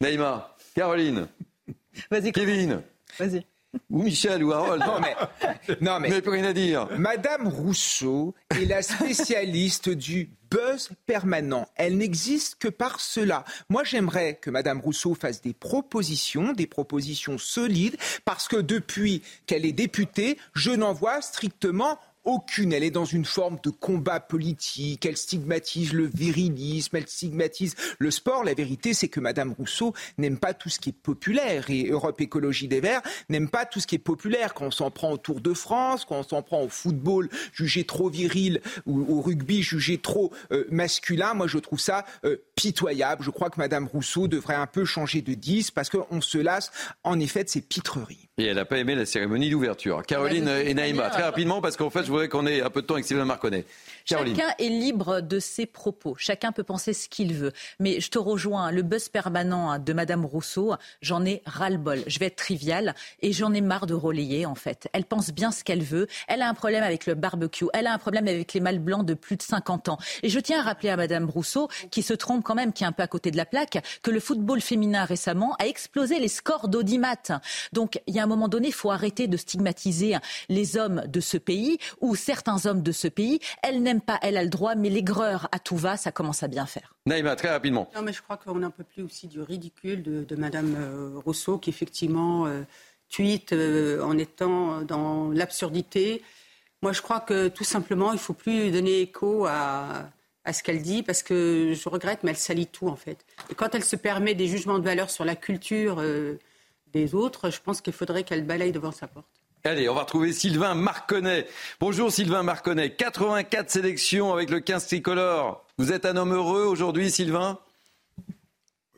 Naïma, Caroline, vas-y, Kevin, vas-y. Ou Michel ou Harold. Non mais, non mais, plus rien à dire. Madame Rousseau est la spécialiste du buzz permanent. Elle n'existe que par cela. Moi, j'aimerais que Madame Rousseau fasse des propositions, des propositions solides, parce que depuis qu'elle est députée, je n'en vois strictement aucune. Elle est dans une forme de combat politique. Elle stigmatise le virilisme, elle stigmatise le sport. La vérité, c'est que Madame Rousseau n'aime pas tout ce qui est populaire et Europe Écologie des Verts n'aime pas tout ce qui est populaire. Quand on s'en prend au Tour de France, quand on s'en prend au football jugé trop viril ou au rugby jugé trop euh, masculin, moi je trouve ça euh, pitoyable. Je crois que Madame Rousseau devrait un peu changer de 10 parce qu'on se lasse en effet de ces pitreries. Et elle n'a pas aimé la cérémonie d'ouverture. Caroline et Naïma, très rapidement parce qu'en fait je voudrais qu'on ait un peu de temps avec Sylvain Marconnet. Chacun est libre de ses propos. Chacun peut penser ce qu'il veut. Mais je te rejoins. Le buzz permanent hein, de Madame Rousseau, j'en ai ras-le-bol. Je vais être trivial et j'en ai marre de relayer, en fait. Elle pense bien ce qu'elle veut. Elle a un problème avec le barbecue. Elle a un problème avec les mâles blancs de plus de 50 ans. Et je tiens à rappeler à Madame Rousseau, qui se trompe quand même, qui est un peu à côté de la plaque, que le football féminin récemment a explosé les scores d'audimat. Donc, il y a un moment donné, il faut arrêter de stigmatiser les hommes de ce pays ou certains hommes de ce pays. Elle n'aime pas, elle a le droit, mais l'aigreur à tout va, ça commence à bien faire. Naïma, très rapidement. Non, mais je crois qu'on a un peu plus aussi du ridicule de, de Madame euh, Rousseau, qui effectivement euh, tweet euh, en étant dans l'absurdité. Moi, je crois que tout simplement, il ne faut plus donner écho à, à ce qu'elle dit, parce que je regrette, mais elle salit tout, en fait. Et quand elle se permet des jugements de valeur sur la culture des autres, je pense qu'il faudrait qu'elle balaye devant sa porte. Allez, on va retrouver Sylvain Marconnet. Bonjour Sylvain Marconnet. 84 sélections avec le 15 tricolore. Vous êtes un homme heureux aujourd'hui, Sylvain?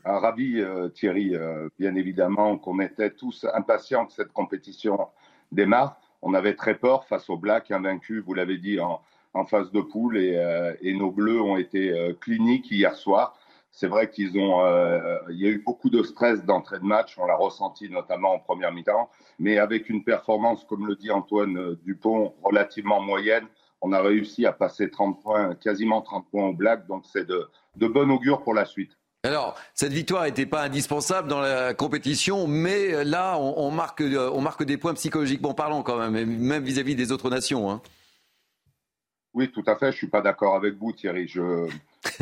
Ah, Ravi, euh, Thierry. Euh, bien évidemment qu'on était tous impatients que cette compétition démarre. On avait très peur face aux Blacks invaincus, vous l'avez dit, en, phase de poule. Et, euh, et, nos Bleus ont été cliniques hier soir. C'est vrai qu'ils ont, euh, il y a eu beaucoup de stress d'entrée de match, on l'a ressenti notamment en première mi-temps, mais avec une performance, comme le dit Antoine Dupont, relativement moyenne, on a réussi à passer 30 points, quasiment 30 points au Black, donc c'est de, de bon augure pour la suite. Alors, cette victoire n'était pas indispensable dans la compétition, mais là, on, marque, on marque des points psychologiquement parlant quand même, même vis-à-vis des autres nations. Hein. Oui, tout à fait. Je suis pas d'accord avec vous, Thierry. Je...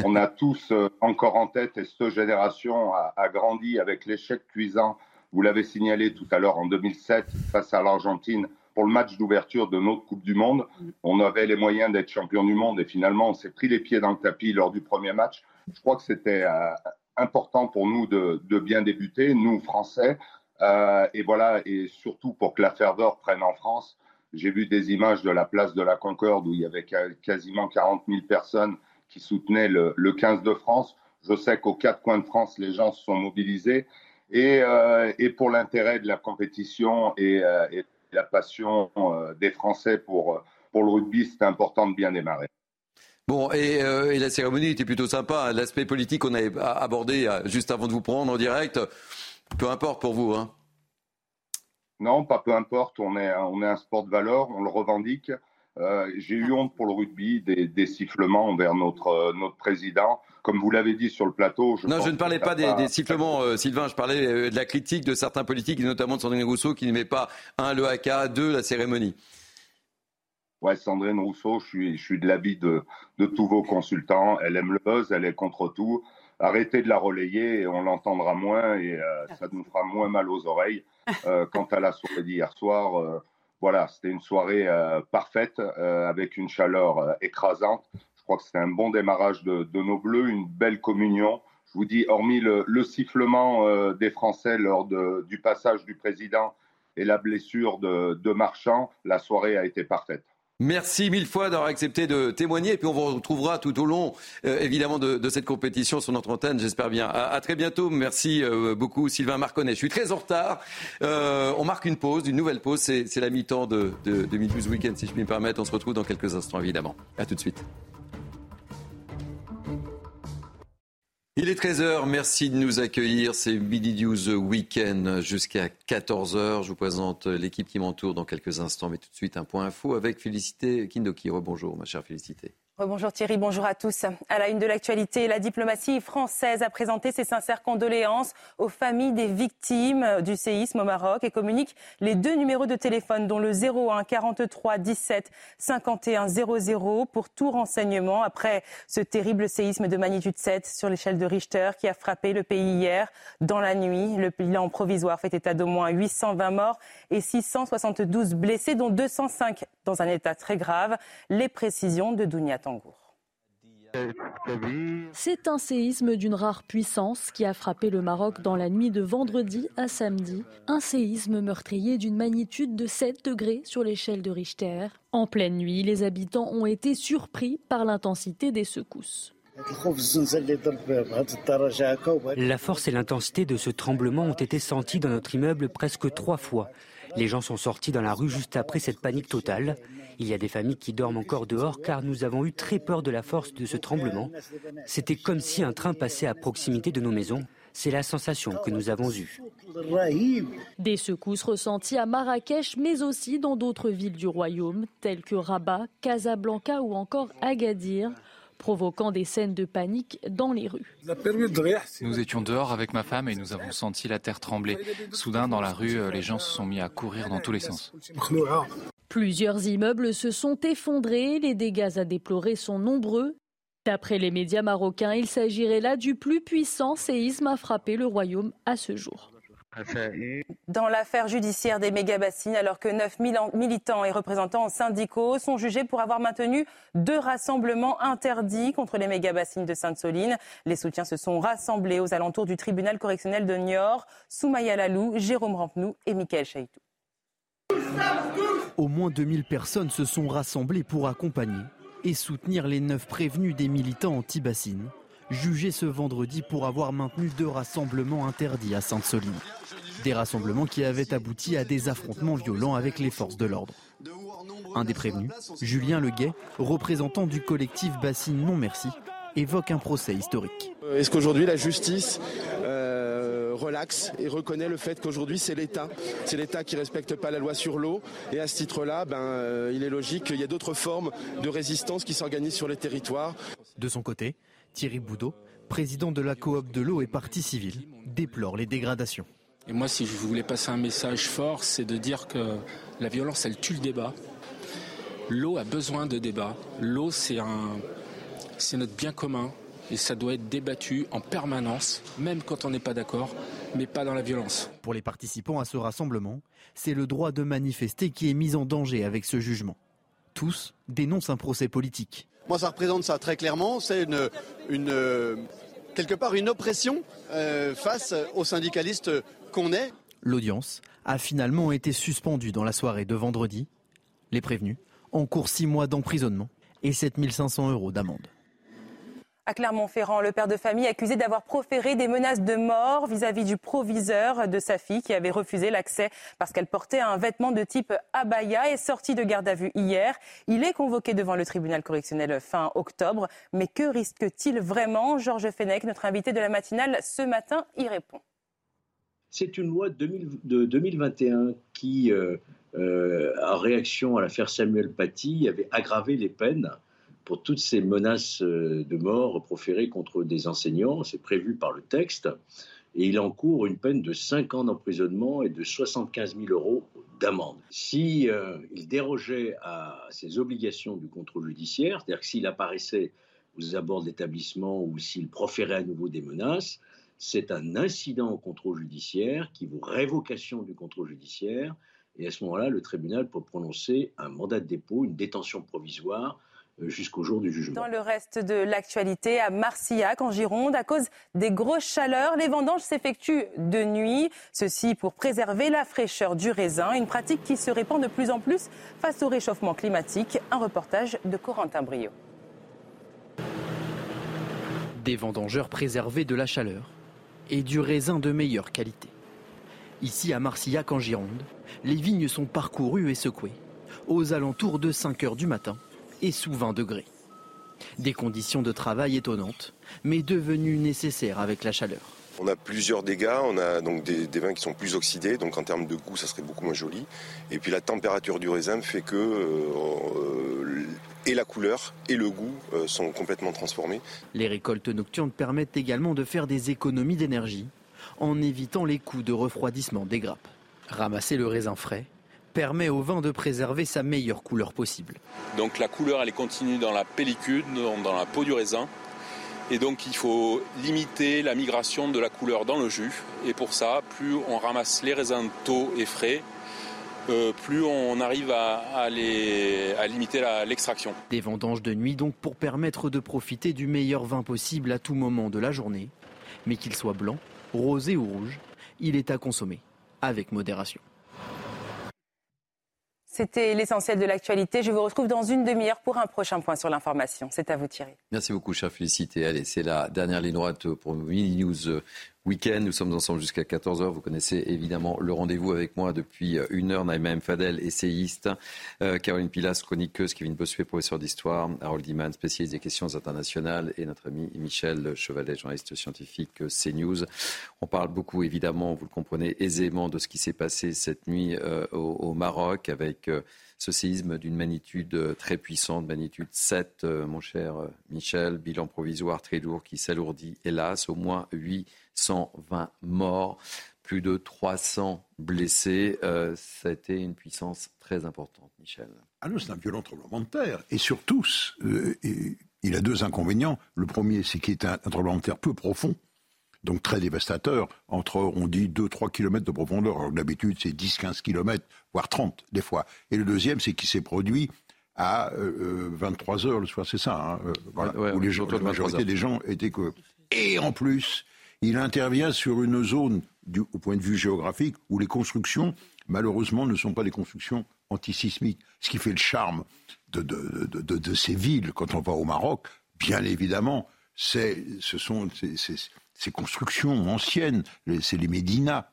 On a tous euh, encore en tête, et cette génération a, a grandi avec l'échec cuisant. Vous l'avez signalé tout à l'heure en 2007 face à l'Argentine pour le match d'ouverture de notre Coupe du Monde. On avait les moyens d'être champion du monde et finalement on s'est pris les pieds dans le tapis lors du premier match. Je crois que c'était euh, important pour nous de, de, bien débuter, nous Français, euh, et voilà, et surtout pour que la ferveur prenne en France. J'ai vu des images de la place de la Concorde où il y avait quasiment 40 000 personnes qui soutenaient le, le 15 de France. Je sais qu'aux quatre coins de France, les gens se sont mobilisés. Et, euh, pour l'intérêt de la compétition et, euh, la passion euh, des Français pour, pour le rugby, c'est important de bien démarrer. Bon, et, la cérémonie était plutôt sympa. L'aspect politique qu'on avait abordé juste avant de vous prendre en direct, peu importe pour vous. Hein. Non, pas peu importe. On est, on est un sport de valeur, on le revendique. Euh, J'ai eu honte pour le rugby des, des, sifflements envers notre, notre président. Comme vous l'avez dit sur le plateau. Je non, je ne parlais pas des, des, sifflements, euh, Sylvain. Je parlais euh, de la critique de certains politiques, et notamment de Sandrine Rousseau, qui n'aimait pas, un, le haka, deux, la cérémonie. Ouais, Sandrine Rousseau, je suis, je suis de l'avis de, de tous vos consultants. Elle aime le buzz, elle est contre tout. Arrêtez de la relayer et on l'entendra moins et euh, ça nous fera moins mal aux oreilles. Euh, quant à la soirée d'hier soir, euh, voilà, c'était une soirée parfaite avec une chaleur écrasante. Je crois que c'était un bon démarrage de, de, nos Bleus, une belle communion. Je vous dis, hormis le, le sifflement des Français lors de, du passage du président et la blessure de, de Marchand, la soirée a été parfaite. Merci mille fois d'avoir accepté de témoigner. Et puis on vous retrouvera tout au long, euh, évidemment, de, cette compétition sur notre antenne, j'espère bien. À, très bientôt. Merci euh, beaucoup, Sylvain Marconnet. Je suis très en retard. Euh, on marque une pause, une nouvelle pause. C'est la mi-temps de, de, de Weekend, si je puis me permettre. On se retrouve dans quelques instants, évidemment. À tout de suite. Il est 13h, merci de nous accueillir. C'est Midi News Weekend jusqu'à 14h. Je vous présente l'équipe qui m'entoure dans quelques instants, mais tout de suite un point info avec Félicité Kindoki. Bonjour ma chère Félicité. Bonjour Thierry, bonjour à tous. À la une de l'actualité, la diplomatie française a présenté ses sincères condoléances aux familles des victimes du séisme au Maroc et communique les deux numéros de téléphone, dont le 01 43 17 51 00 pour tout renseignement après ce terrible séisme de magnitude 7 sur l'échelle de Richter qui a frappé le pays hier dans la nuit. Le bilan provisoire fait état d'au moins 820 morts et 672 blessés, dont 205 dans un état très grave. Les précisions de Dounia c'est un séisme d'une rare puissance qui a frappé le Maroc dans la nuit de vendredi à samedi. Un séisme meurtrier d'une magnitude de 7 degrés sur l'échelle de Richter. En pleine nuit, les habitants ont été surpris par l'intensité des secousses. La force et l'intensité de ce tremblement ont été senties dans notre immeuble presque trois fois. Les gens sont sortis dans la rue juste après cette panique totale. Il y a des familles qui dorment encore dehors car nous avons eu très peur de la force de ce tremblement. C'était comme si un train passait à proximité de nos maisons. C'est la sensation que nous avons eue. Des secousses ressenties à Marrakech, mais aussi dans d'autres villes du royaume, telles que Rabat, Casablanca ou encore Agadir provoquant des scènes de panique dans les rues. Nous étions dehors avec ma femme et nous avons senti la terre trembler. Soudain, dans la rue, les gens se sont mis à courir dans tous les sens. Plusieurs immeubles se sont effondrés, les dégâts à déplorer sont nombreux. D'après les médias marocains, il s'agirait là du plus puissant séisme à frapper le royaume à ce jour. Dans l'affaire judiciaire des méga-bassines, alors que 9 militants et représentants syndicaux sont jugés pour avoir maintenu deux rassemblements interdits contre les méga-bassines de Sainte-Soline, les soutiens se sont rassemblés aux alentours du tribunal correctionnel de Niort, Soumaya Lalou, Jérôme Rampenou et Michael Chaïtou. Au moins 2000 personnes se sont rassemblées pour accompagner et soutenir les neuf prévenus des militants anti-bassines, jugés ce vendredi pour avoir maintenu deux rassemblements interdits à Sainte-Soline. Des rassemblements qui avaient abouti à des affrontements violents avec les forces de l'ordre. Un des prévenus, Julien Leguet, représentant du collectif Bassine Non Merci, évoque un procès historique. Est-ce qu'aujourd'hui la justice euh, relaxe et reconnaît le fait qu'aujourd'hui c'est l'État, c'est l'État qui respecte pas la loi sur l'eau et à ce titre-là, ben, il est logique qu'il y ait d'autres formes de résistance qui s'organisent sur les territoires. De son côté, Thierry Boudot, président de la coop de l'eau et partie civile, déplore les dégradations. Et moi, si je voulais passer un message fort, c'est de dire que la violence, elle tue le débat. L'eau a besoin de débat. L'eau, c'est un, c'est notre bien commun et ça doit être débattu en permanence, même quand on n'est pas d'accord, mais pas dans la violence. Pour les participants à ce rassemblement, c'est le droit de manifester qui est mis en danger avec ce jugement. Tous dénoncent un procès politique. Moi, ça représente ça très clairement. C'est une, une, quelque part une oppression euh, face aux syndicalistes qu'on est. L'audience a finalement été suspendue dans la soirée de vendredi. Les prévenus encourent six mois d'emprisonnement et 7500 euros d'amende. À Clermont-Ferrand, le père de famille accusé d'avoir proféré des menaces de mort vis-à-vis du proviseur de sa fille qui avait refusé l'accès parce qu'elle portait un vêtement de type abaya est sorti de garde à vue hier. Il est convoqué devant le tribunal correctionnel fin octobre. Mais que risque-t-il vraiment? Georges Fenech, notre invité de la matinale, ce matin, y répond. C'est une loi de 2021 qui, euh, euh, en réaction à l'affaire Samuel Paty, avait aggravé les peines pour toutes ces menaces euh, de mort proférées contre des enseignants. C'est prévu par le texte. Et il encourt une peine de 5 ans d'emprisonnement et de 75 000 euros d'amende. Si euh, il dérogeait à ses obligations du contrôle judiciaire, c'est-à-dire que s'il apparaissait aux abords de l'établissement ou s'il proférait à nouveau des menaces, c'est un incident au contrôle judiciaire qui vaut révocation du contrôle judiciaire. Et à ce moment-là, le tribunal peut prononcer un mandat de dépôt, une détention provisoire jusqu'au jour du jugement. Dans le reste de l'actualité, à Marcillac, en Gironde, à cause des grosses chaleurs, les vendanges s'effectuent de nuit. Ceci pour préserver la fraîcheur du raisin, une pratique qui se répand de plus en plus face au réchauffement climatique. Un reportage de Corentin Brio. Des vendangeurs préservés de la chaleur et du raisin de meilleure qualité. Ici à Marcillac en Gironde, les vignes sont parcourues et secouées. Aux alentours de 5 heures du matin, et sous 20 degrés. Des conditions de travail étonnantes, mais devenues nécessaires avec la chaleur. On a plusieurs dégâts, on a donc des, vins qui sont plus oxydés, donc en termes de goût, ça serait beaucoup moins joli. Et puis la température du raisin fait que euh, et la couleur et le goût euh, sont complètement transformés. Les récoltes nocturnes permettent également de faire des économies d'énergie en évitant les coûts de refroidissement des grappes. Ramasser le raisin frais permet au vin de préserver sa meilleure couleur possible. Donc la couleur, elle est continue dans la pellicule, dans la peau du raisin. Et donc il faut limiter la migration de la couleur dans le jus. Et pour ça, plus on ramasse les raisins tôt et frais, euh, plus on arrive à, limiter l'extraction. Des vendanges de nuit donc pour permettre de profiter du meilleur vin possible à tout moment de la journée. Mais qu'il soit blanc, rosé ou rouge, il est à consommer avec modération. C'était l'essentiel de l'actualité. Je vous retrouve dans une demi-heure pour un prochain point sur l'information. C'est à vous Thierry. Merci beaucoup, cher Félicité. Allez, c'est la dernière ligne droite pour Mini News week-end. Nous sommes ensemble jusqu'à 14h. Vous connaissez évidemment le rendez-vous avec moi depuis euh, une heure. Naïma M. Fadel, essayiste. Euh, Caroline Pilas, chroniqueuse. Kevin Bossuet, professeur d'histoire. Harold Iman, spécialiste des questions internationales. Et notre ami Michel Chevalet, journaliste scientifique euh, CNews. On parle beaucoup, évidemment, vous le comprenez aisément, de ce qui s'est passé cette nuit au, Maroc avec ce séisme d'une magnitude très puissante, magnitude 7, mon cher Michel. Bilan provisoire très lourd qui s'alourdit, hélas, au moins 8 120 morts, plus de 300 blessés. Euh, ça a été une puissance très importante, Michel. Ah non, c'est un violent tremblement de terre. Et surtout, euh, il a deux inconvénients. Le premier, c'est qu'il est un, tremblement de terre peu profond, donc très dévastateur, entre, on dit, 2-3 km de profondeur. Alors d'habitude, c'est 10-15 km, voire 30 des fois. Et le deuxième, c'est qu'il s'est produit à 23 euh, heures le soir, c'est ça, hein, voilà, où les gens, la majorité des gens étaient que... Et en plus, il intervient sur une zone, du, au point de vue géographique, où les constructions, malheureusement, ne sont pas des constructions antisismiques. Ce qui fait le charme de, ces villes quand on va au Maroc, bien évidemment, ce sont ces, ces, constructions anciennes, c'est les médinas.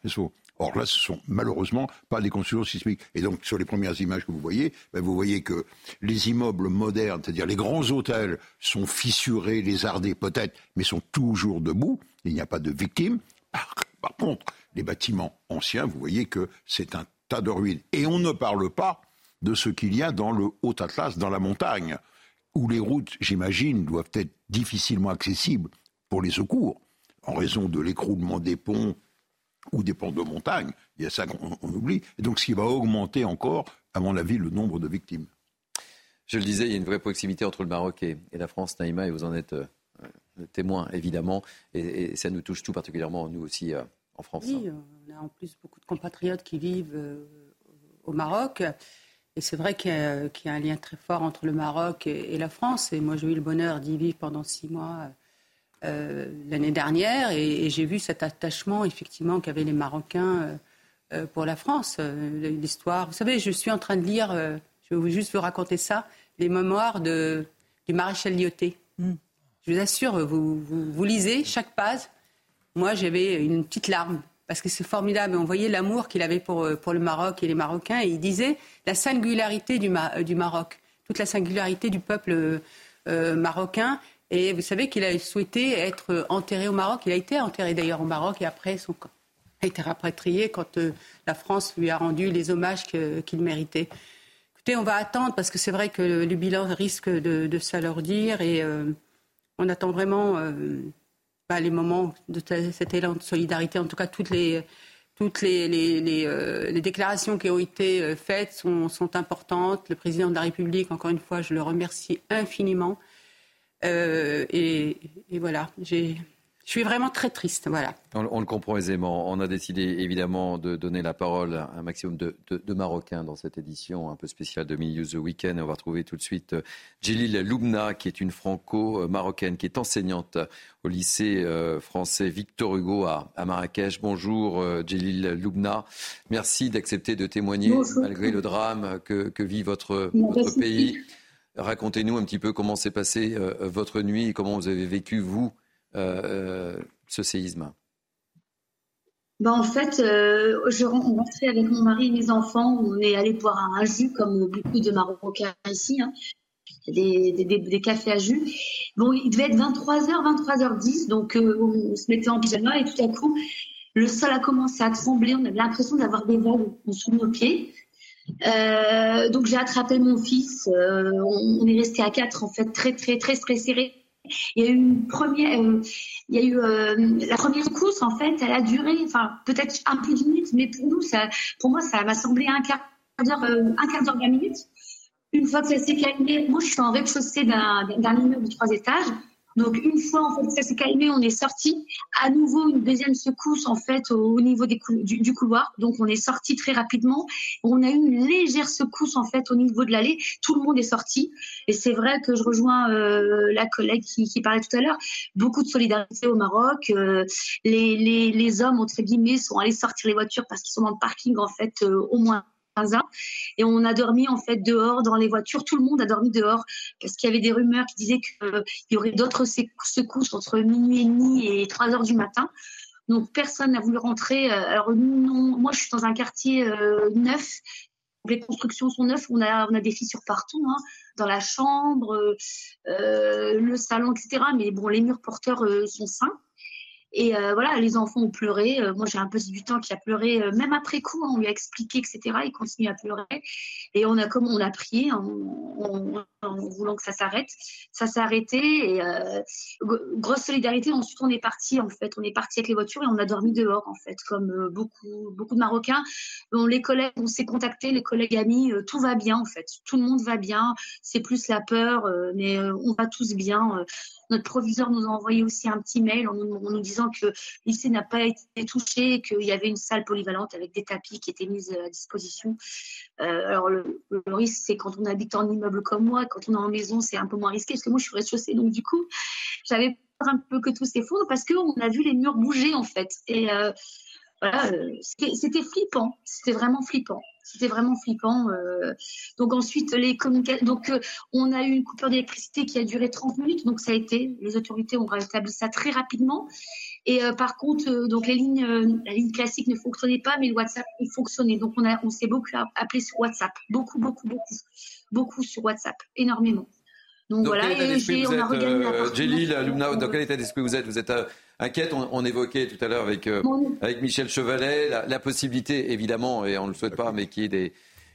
Or là, ce sont malheureusement pas des constructions sismiques. Et donc, sur les premières images que vous voyez, ben, vous voyez que les immeubles modernes, c'est-à-dire les grands hôtels, sont fissurés, lézardés peut-être, mais sont toujours debout. Il n'y a pas de victimes. Par contre, les bâtiments anciens, vous voyez que c'est un tas de ruines. Et on ne parle pas de ce qu'il y a dans le Haut Atlas, dans la montagne, où les routes, j'imagine, doivent être difficilement accessibles pour les secours, en raison de l'écroulement des ponts ou des ponts de montagne. Il y a ça qu'on oublie. Et donc, ce qui va augmenter encore, à mon avis, le nombre de victimes. Je le disais, il y a une vraie proximité entre le Maroc et, la France, Naïma, et vous en êtes euh, témoin, évidemment. Et, ça nous touche tout particulièrement, nous aussi, euh, en France. Oui, on a en plus beaucoup de compatriotes qui vivent euh, au Maroc. Et c'est vrai qu'il y, a un lien très fort entre le Maroc et, la France. Et moi, j'ai eu le bonheur d'y vivre pendant six mois l'année dernière. Et, j'ai vu cet attachement, effectivement, qu'avaient les Marocains pour la France. L'histoire. Vous savez, je suis en train de lire, je vais juste vous raconter ça, les mémoires de, du maréchal Lyoté. Mm. Je vous assure, vous, vous, lisez chaque page. Moi, j'avais une petite larme parce que c'est formidable. On voyait l'amour qu'il avait pour, pour le Maroc et les Marocains. Et il disait la singularité du, du Maroc, toute la singularité du peuple euh, marocain. Et vous savez qu'il a souhaité être enterré au Maroc. Il a été enterré d'ailleurs au Maroc et après son corps a été rapatrié quand euh, la France lui a rendu les hommages qu'il méritait on va attendre parce que c'est vrai que le, bilan risque de, s'alourdir et euh, on attend vraiment euh, bah, les moments de cet élan de solidarité. En tout cas, toutes les, toutes les, déclarations qui ont été faites sont, importantes. Le président de la République, encore une fois, je le remercie infiniment. Et, voilà, j'ai je suis vraiment très triste, voilà. On, le comprend aisément. On a décidé évidemment de donner la parole à un maximum de, Marocains dans cette édition un peu spéciale de Mini The Weekend. Et on va retrouver tout de suite euh, Djelil Loubna, qui est une franco-marocaine, qui est enseignante au lycée euh, français Victor Hugo à, Marrakech. Bonjour euh, Djelil Loubna. Merci d'accepter de témoigner malgré le drame que, vit votre, pays. Racontez-nous un petit peu comment s'est passée votre nuit et comment vous avez vécu, vous, euh, euh, ce séisme bah en fait, euh, je rentrais avec mon mari et mes enfants. On est allé boire un jus, comme beaucoup de Marocains ici. Hein. Des, cafés à jus. Bon, il devait être 23h, 23h10, donc on se mettait en pyjama et tout à coup, le sol a commencé à trembler. On avait l'impression d'avoir des vagues sous nos pieds. Euh, donc j'ai attrapé mon fils. on, on, est resté à quatre, en fait, très très très très serré. Il y a eu euh, euh, la première course en fait, elle a duré, enfin peut-être un peu de minutes, mais pour nous, ça, pour moi, ça m'a semblé un quart d'heure, euh, un quart d'heure, vingt minutes. Une fois que ça s'est calmé, moi je suis en rez-de-chaussée d'un immeuble de trois étages. Donc une fois en fait ça s'est calmé, on est sorti. À nouveau une deuxième secousse en fait au, niveau des du, couloir. Donc on est sorti très rapidement. On a eu une légère secousse en fait au niveau de l'allée. Tout le monde est sorti. Et c'est vrai que je rejoins euh, la collègue qui, qui, parlait tout à l'heure. Beaucoup de solidarité au Maroc. Euh, les, les, les, hommes entre guillemets sont allés sortir les voitures parce qu'ils sont dans le parking en fait euh, au moins et on a dormi en fait dehors dans les voitures. Tout le monde a dormi dehors parce qu'il y avait des rumeurs qui disaient qu'il y aurait d'autres secousses entre minuit et demi et 3 heures du matin. Donc personne n'a voulu rentrer. Euh, alors non, moi je suis dans un quartier euh, neuf. Les constructions sont neuves. On a, on a des fissures partout, hein, dans la chambre, euh, le salon, etc. Mais bon, les murs porteurs sont sains. Et euh, voilà, les enfants ont pleuré. Euh, moi, j'ai un petit du qui a pleuré, euh, même après coup, on lui a expliqué, etc. Il continue à pleurer. Et on a comme on a prié en, voulant que ça s'arrête. Ça s'est arrêté. Et grosse solidarité. Ensuite, on est parti, en fait. On est parti avec les voitures et on a dormi dehors, en fait, comme beaucoup, beaucoup de Marocains. Bon, les collègues, on s'est contactés, les collègues amis, tout va bien, en fait. Tout le monde va bien. C'est plus la peur, mais on va tous bien. Notre proviseur nous a envoyé aussi un petit mail en nous, disant que le lycée n'a pas été touché, qu'il y avait une salle polyvalente avec des tapis qui étaient mis à disposition. Euh, alors le, risque, c'est quand on habite en immeuble comme moi, quand on est en maison, c'est un peu moins risqué parce que moi je suis rez-de-chaussée, donc du coup, j'avais peur un peu que tout s'effondre parce qu'on a vu les murs bouger en fait. Et euh, voilà, euh, c'était flippant, c'était vraiment flippant. C'était vraiment flippant. Euh. Donc ensuite, les communications. Donc euh, on a eu une coupure d'électricité qui a duré 30 minutes. Donc ça a été, les autorités ont rétabli ça très rapidement. Et euh, par contre, donc les lignes, la ligne classique ne fonctionnait pas, mais le WhatsApp il fonctionnait. Donc on a, on s'est beaucoup appelé sur WhatsApp, beaucoup, beaucoup, beaucoup, beaucoup sur WhatsApp, énormément. Donc voilà, et on a regagné la dans quel état d'esprit vous êtes? Vous êtes inquiète. On, évoquait tout à l'heure avec, avec Michel Chevalet la, possibilité, évidemment, et on ne le souhaite pas, mais qu'il y ait des,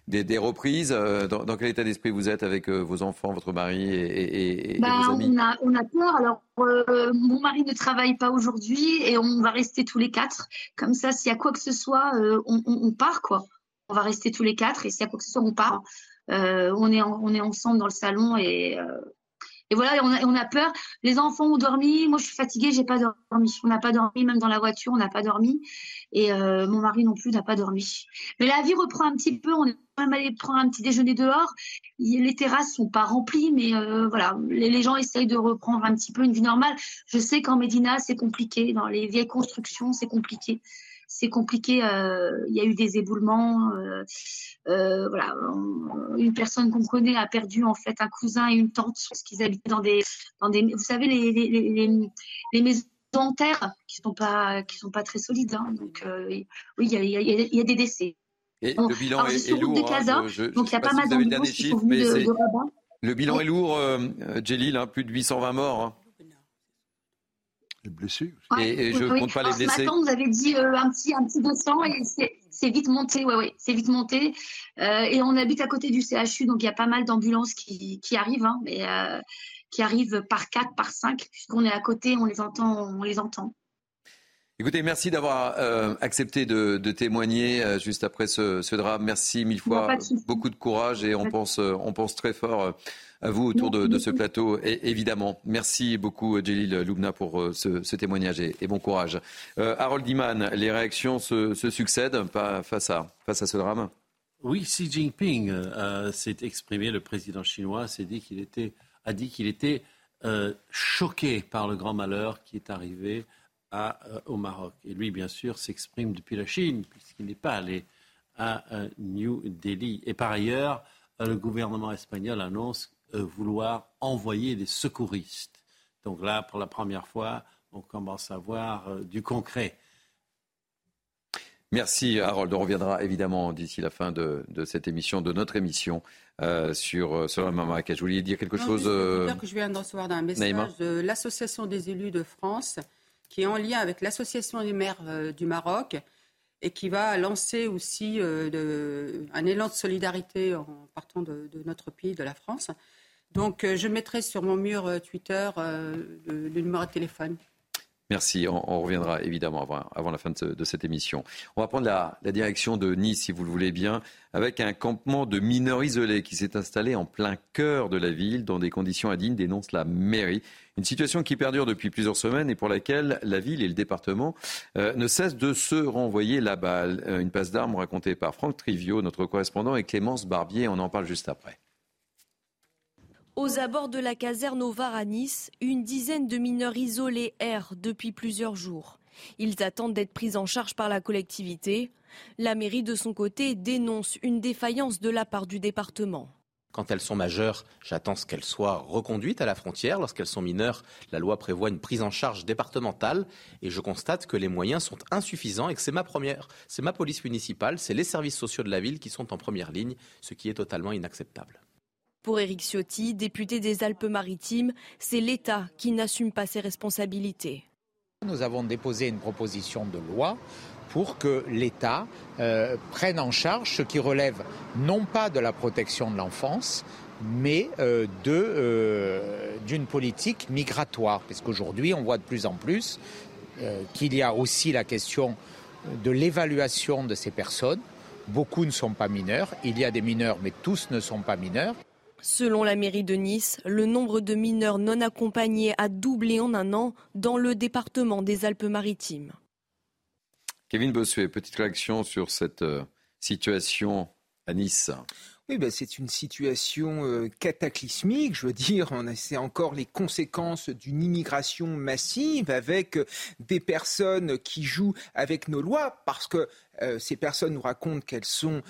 des, reprises. Euh, dans, quel état d'esprit vous êtes avec euh, vos enfants, votre mari et, bah, vos amis? on a, on a peur. Alors, euh, mon mari ne travaille pas aujourd'hui et on va rester tous les quatre. Comme ça, s'il y a quoi que ce soit, on, part, quoi. On va rester tous les quatre et s'il y a quoi que ce soit, on part. on, est on est ensemble dans le salon et et voilà, on a, peur. Les enfants ont dormi. Moi, je suis fatiguée, j'ai pas dormi. On n'a pas dormi, même dans la voiture, on n'a pas dormi. Et euh, mon mari non plus n'a pas dormi. Mais la vie reprend un petit peu. On est même allé prendre un petit déjeuner dehors. Les terrasses sont pas remplies, mais euh, voilà, les, gens essayent de reprendre un petit peu une vie normale. Je sais qu'en Médina, c'est compliqué. Dans les vieilles constructions, c'est compliqué c'est compliqué. Euh, il y a eu des éboulements. Euh, euh, voilà, une personne qu'on connaît a perdu en fait un cousin et une tante parce qu'ils habitaient dans des, dans des, vous savez les, les, les, maisons en terre qui sont pas qui sont pas très solides. Hein. donc oui, il y a, y a, des décès. Et le bilan est, lourd. Hein, donc il y a pas mal sont venus de, de, Le bilan est lourd, euh, Jelil, plus de 820 morts. Hein blessés. et, je ne compte pas les blessés. Ce matin, vous avez dit euh, un, petit, un petit 200 et c'est vite monté. Ouais, ouais, c'est vite monté. Euh, et on habite à côté du CHU, donc il y a pas mal d'ambulances qui, qui, arrivent, hein, mais euh, qui arrivent par 4, par 5, puisqu'on est à côté, on les entend. On les entend. Écoutez, merci d'avoir accepté de, de témoigner juste après ce, ce, drame. Merci mille fois. Beaucoup de courage et on pense, on pense très fort à vous autour de, ce plateau, et, évidemment. Merci beaucoup, Jelil Loubna, pour euh, ce, témoignage et, bon courage. Euh, Harold Iman, les réactions se, succèdent face, à, face à ce drame? Oui, Xi Jinping euh, s'est exprimé, le président chinois dit qu'il était, a dit qu'il était choqué par le grand malheur qui est arrivé à, au Maroc. Et lui, bien sûr, s'exprime depuis la Chine, puisqu'il n'est pas allé à New Delhi. Et par ailleurs, le gouvernement espagnol annonce vouloir envoyer des secouristes. Donc là, pour la première fois, on commence à voir euh, du concret. Merci Harold. On reviendra évidemment d'ici la fin de, cette émission, de notre émission euh, sur, sur la Je voulais dire quelque chose. Dire que je viens de recevoir un message de l'Association des élus de France qui est en lien avec l'Association des maires du Maroc et qui va lancer aussi un élan de solidarité en partant de, notre pays, de la France. Donc, euh, je mettrai sur mon mur euh, Twitter euh, le, numéro de téléphone. Merci. On, reviendra évidemment avant, la fin de, cette émission. On va prendre la, direction de Nice, si vous le voulez bien, avec un campement de mineurs isolés qui s'est installé en plein cœur de la ville, dans des conditions indignes, dénonce la mairie. Une situation qui perdure depuis plusieurs semaines et pour laquelle la ville et le département ne cessent de se renvoyer la balle. Une passe d'armes racontée par Franck Trivio, notre correspondant, et Clémence Barbier. On en parle juste après. Aux abords de la caserne au Var à Nice, une dizaine de mineurs isolés errent depuis plusieurs jours. Ils attendent d'être pris en charge par la collectivité. La mairie, de son côté, dénonce une défaillance de la part du département. Quand elles sont majeures, j'attends qu'elles soient reconduites à la frontière. Lorsqu'elles sont mineures, la loi prévoit une prise en charge départementale et je constate que les moyens sont insuffisants et que c'est ma première, c'est ma police municipale, c'est les services sociaux de la ville qui sont en première ligne, ce qui est totalement inacceptable. Pour Éric Ciotti, député des Alpes-Maritimes, c'est l'État qui n'assume pas ses responsabilités. Nous avons déposé une proposition de loi pour que l'État euh, prenne en charge ce qui relève non pas de la protection de l'enfance, mais euh, euh, d'une politique migratoire. Parce qu'aujourd'hui, on voit de plus en plus qu'il y a aussi la question de l'évaluation de ces personnes. Beaucoup ne sont pas mineurs. Il y a des mineurs, mais tous ne sont pas mineurs. Selon la mairie de Nice, le nombre de mineurs non accompagnés a doublé en un an dans le département des Alpes-Maritimes. Kevin Bossuet, petite réaction sur cette euh, situation à Nice. Oui, ben c'est une situation euh, cataclysmique. Je veux dire, c'est encore les conséquences d'une immigration massive avec euh, des personnes qui jouent avec nos lois parce que ces personnes nous racontent qu'elles sont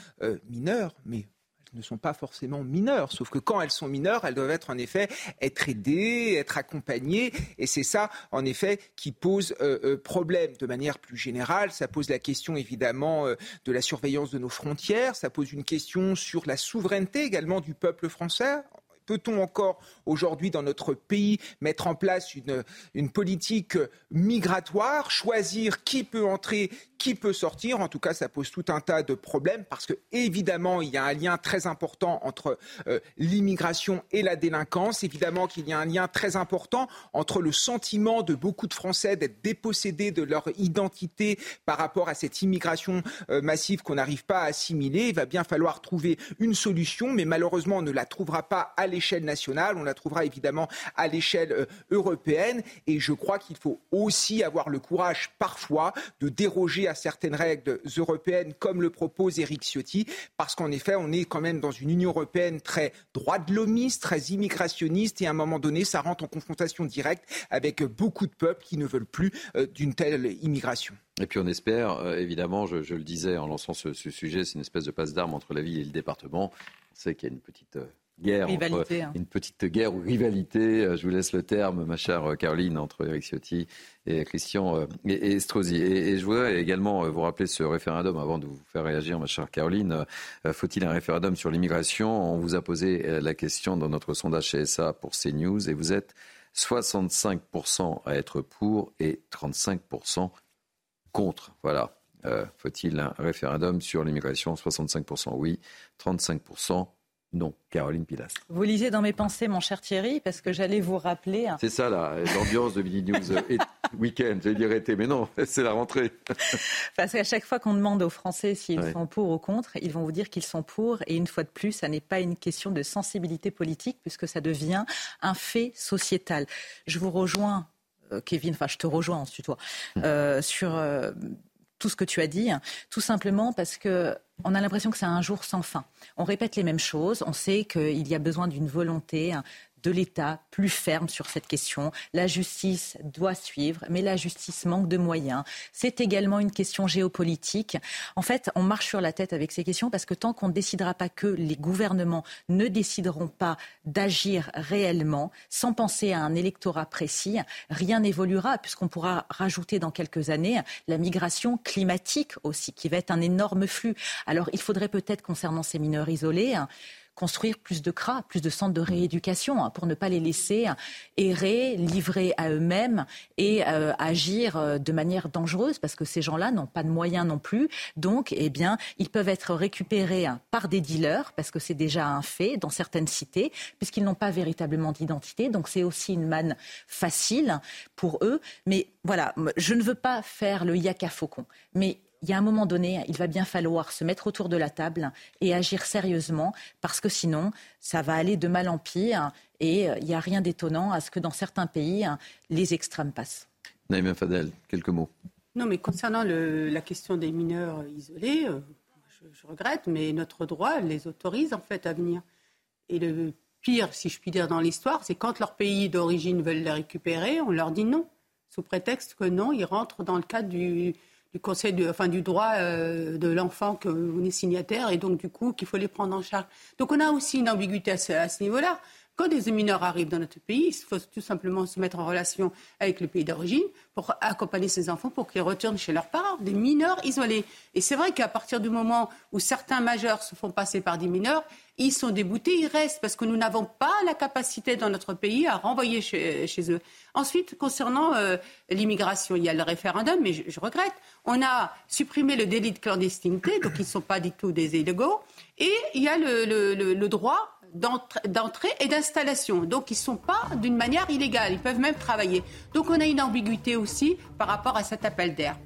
mineures, mais ne sont pas forcément mineures. Sauf que quand elles sont mineures, elles doivent être en effet être aidées, être accompagnées. Et c'est ça, en effet, qui pose euh, euh, problème. De manière plus générale, ça pose la question évidemment euh, de la surveillance de nos frontières. Ça pose une question sur la souveraineté également du peuple français Peut-on encore aujourd'hui dans notre pays mettre en place une, une politique migratoire, choisir qui peut entrer, qui peut sortir En tout cas, ça pose tout un tas de problèmes parce que évidemment, il y a un lien très important entre euh, l'immigration et la délinquance. Évidemment qu'il y a un lien très important entre le sentiment de beaucoup de Français d'être dépossédés de leur identité par rapport à cette immigration euh, massive qu'on n'arrive pas à assimiler. Il va bien falloir trouver une solution, mais malheureusement, on ne la trouvera pas à l'échelle nationale, on la trouvera évidemment à l'échelle euh, européenne. Et je crois qu'il faut aussi avoir le courage parfois de déroger à certaines règles européennes, comme le propose Eric Ciotti, parce qu'en effet, on est quand même dans une Union européenne très droit de l'homiste, très immigrationniste, et à un moment donné, ça rentre en confrontation directe avec beaucoup de peuples qui ne veulent plus euh, d'une telle immigration. Et puis on espère, euh, évidemment, je, le disais en lançant ce, sujet, c'est une espèce de passe d'armes entre la ville et le département. On sait qu'il y a une petite euh, guerre, rivalité, hein. une petite guerre ou rivalité, euh, je vous laisse le terme, ma chère Caroline, entre Eric Ciotti et Christian et, Estrosi. Et, je voudrais également vous rappeler ce référendum avant de vous faire réagir, ma chère Caroline. Faut-il un référendum sur l'immigration? On vous a posé la question dans notre sondage CSA pour CNews et vous êtes 65% à être pour et 35% contre. Voilà. Euh, faut-il un référendum sur l'immigration? 65% oui, 35% non. Caroline Pilas. Vous lisez dans mes pensées, mon cher Thierry, parce que j'allais vous rappeler. C'est ça, l'ambiance de Mini News euh, week-end. J'allais dire été, mais non, c'est la rentrée. parce qu'à chaque fois qu'on demande aux Français s'ils sont pour ou contre, ils vont vous dire qu'ils sont pour. Et une fois de plus, ça n'est pas une question de sensibilité politique, puisque ça devient un fait sociétal. Je vous rejoins euh, Kevin, enfin je te rejoins ensuite, toi, euh, sur euh, tout ce que tu as dit, tout simplement parce que on a l'impression que c'est un jour sans fin. On répète les mêmes choses, on sait qu'il y a besoin d'une volonté, de l'État plus ferme sur cette question. La justice doit suivre, mais la justice manque de moyens. C'est également une question géopolitique. En fait, on marche sur la tête avec ces questions parce que tant qu'on ne décidera pas que les gouvernements ne décideront pas d'agir réellement, sans penser à un électorat précis, rien n'évoluera puisqu'on pourra rajouter dans quelques années la migration climatique aussi, qui va être un énorme flux. Alors, il faudrait peut-être, concernant ces mineurs isolés, construire plus de CRA, plus de centres de rééducation, hein, pour ne pas les laisser errer, livrer à eux-mêmes et euh, agir euh, de manière dangereuse, parce que ces gens-là n'ont pas de moyens non plus. Donc, eh bien, ils peuvent être récupérés hein, par des dealers, parce que c'est déjà un fait dans certaines cités, puisqu'ils n'ont pas véritablement d'identité. Donc, c'est aussi une manne facile pour eux. Mais voilà, je ne veux pas faire le yaka faucon, mais il y a un moment donné, il va bien falloir se mettre autour de la table et agir sérieusement, parce que sinon, ça va aller de mal en pire, et euh, il n'y a rien d'étonnant à ce que dans certains pays, hein, les extrêmes passent. Naïma Fadel, quelques mots. Non, mais concernant la question des mineurs isolés, euh, je, regrette, mais notre droit les autorise en fait à venir. Et le pire, si je puis dire, dans l'histoire, c'est quand leur pays d'origine veulent les récupérer, on leur dit non, sous prétexte que non, ils rentrent dans le cadre du, du Conseil du, enfin, du droit euh, de l'enfant vous êtes signataire et donc du coup qu'il faut les prendre en charge. Donc on a aussi une ambiguïté à ce niveau-là. Quand des mineurs arrivent dans notre pays, il faut tout simplement se mettre en relation avec le pays d'origine pour accompagner ces enfants pour qu'ils retournent chez leurs parents, des mineurs isolés. Et c'est vrai qu'à partir du moment où certains majeurs se font passer par des mineurs, ils sont déboutés, ils restent parce que nous n'avons pas la capacité dans notre pays à renvoyer chez, eux. Ensuite, concernant euh, l'immigration, il y a le référendum, mais je, regrette. On a supprimé le délit de clandestinité, donc ils ne sont pas du tout des illégaux. Et il y a le, le droit d'entrée et d'installation. Donc ils ne sont pas d'une manière illégale, ils peuvent même travailler. Donc on a une ambiguïté aussi par rapport à cet appel d'air.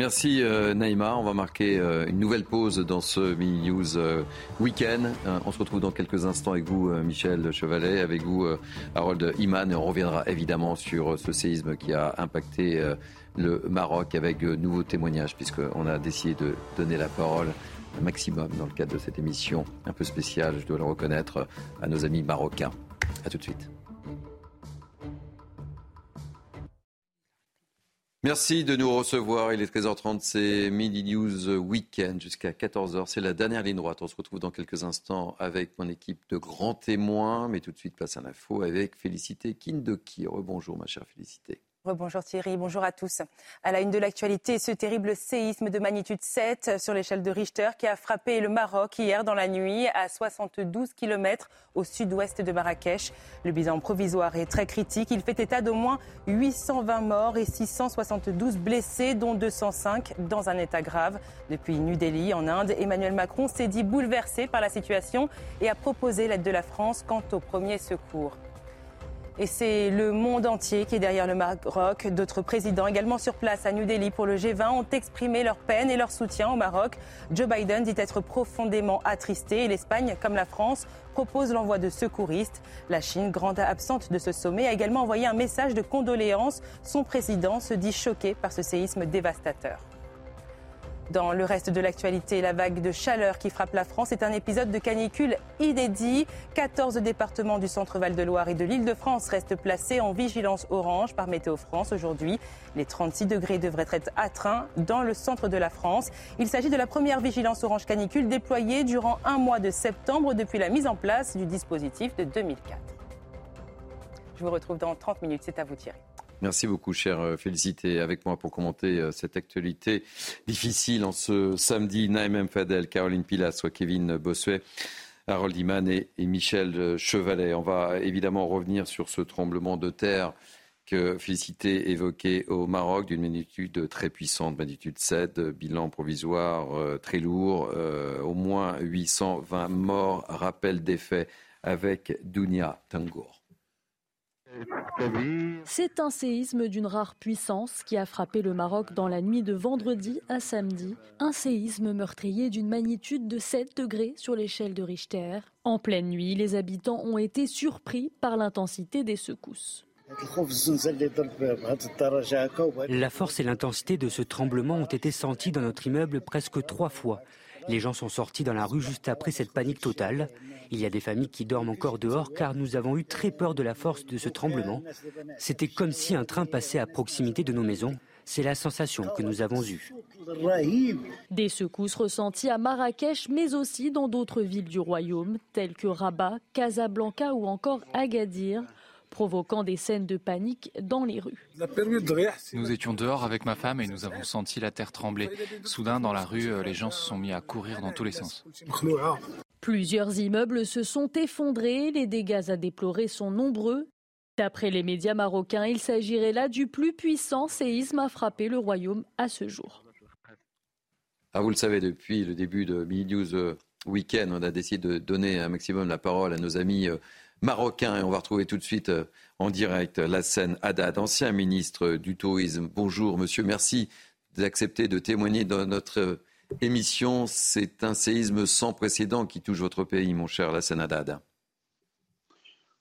Merci euh, Naïma. On va marquer euh, une nouvelle pause dans ce mini news euh, week-end. on se retrouve dans quelques instants avec vous, Michel Chevalet, avec vous, Harold Iman. Et on reviendra évidemment sur ce séisme qui a impacté le Maroc avec de nouveaux témoignages, puisqu'on a décidé de donner la parole maximum dans le cadre de cette émission un peu spéciale, je dois le reconnaître, à nos amis marocains. A tout de suite. Merci de nous recevoir. Il est 13h30, c'est Midi News Weekend jusqu'à 14h. C'est la dernière ligne droite. On se retrouve dans quelques instants avec mon équipe de grands témoins. Mais tout de suite, place à l'info avec Félicité Kindoki. Bonjour, ma chère Félicité. Bonjour Thierry, bonjour à tous. À la une de l'actualité, ce terrible séisme de magnitude 7 sur l'échelle de Richter qui a frappé le Maroc hier dans la nuit à 72 km au sud-ouest de Marrakech. Le bilan provisoire est très critique. Il fait état d'au moins 820 morts et 672 blessés, dont 205 dans un état grave. Depuis New Delhi, en Inde, Emmanuel Macron s'est dit bouleversé par la situation et a proposé l'aide de la France quant aux premiers secours. Et c'est le monde entier qui est derrière le Maroc. D'autres présidents également sur place à New Delhi pour le G20 ont exprimé leur peine et leur soutien au Maroc. Joe Biden dit être profondément attristé et l'Espagne, comme la France, propose l'envoi de secouristes. La Chine, grande absente de ce sommet, a également envoyé un message de condoléances. Son président se dit choqué par ce séisme dévastateur. Dans le reste de l'actualité, la vague de chaleur qui frappe la France est un épisode de canicule inédit. 14 départements du centre Val-de-Loire et de l'Île-de-France restent placés en vigilance orange par Météo France aujourd'hui. Les 36 degrés devraient être atteints dans le centre de la France. Il s'agit de la première vigilance orange canicule déployée durant un mois de septembre depuis la mise en place du dispositif de 2004. Je vous retrouve dans 30 minutes. C'est à vous, Thierry. Merci beaucoup, cher euh, Félicité. Avec moi pour commenter euh, cette actualité difficile en ce samedi, Naïm Fadel, Caroline Pilas, soit Kevin Bossuet. Harold Iman et, Michel euh, Chevalet. On va évidemment revenir sur ce tremblement de terre que Félicité évoquait au Maroc, d'une magnitude très puissante, magnitude 7, bilan provisoire très lourd, au moins 820 morts. Rappel des faits avec Dounia Tangour. C'est un séisme d'une rare puissance qui a frappé le Maroc dans la nuit de vendredi à samedi. Un séisme meurtrier d'une magnitude de 7 degrés sur l'échelle de Richter. En pleine nuit, les habitants ont été surpris par l'intensité des secousses. La force et l'intensité de ce tremblement ont été senties dans notre immeuble presque trois fois. Les gens sont sortis dans la rue juste après cette panique totale. Il y a des familles qui dorment encore dehors car nous avons eu très peur de la force de ce tremblement. C'était comme si un train passait à proximité de nos maisons. C'est la sensation que nous avons eue. Des secousses ressenties à Marrakech, mais aussi dans d'autres villes du royaume, telles que Rabat, Casablanca ou encore Agadir provoquant des scènes de panique dans les rues. Nous étions dehors avec ma femme et nous avons senti la terre trembler. Soudain, dans la rue, euh, les gens se sont mis à courir dans tous les sens. Plusieurs immeubles se sont effondrés, les dégâts à déplorer sont nombreux. D'après les médias marocains, il s'agirait là du plus puissant séisme à frapper le royaume à ce jour. Ah, vous le savez, depuis le début de Mini News euh, Weekend, on a décidé de donner un maximum la parole à nos amis euh, marocain. Et on va retrouver tout de suite euh, en direct la scène Haddad, ancien ministre du Tourisme. Bonjour monsieur, merci d'accepter de témoigner dans notre euh, émission. C'est un séisme sans précédent qui touche votre pays, mon cher Lassane Haddad.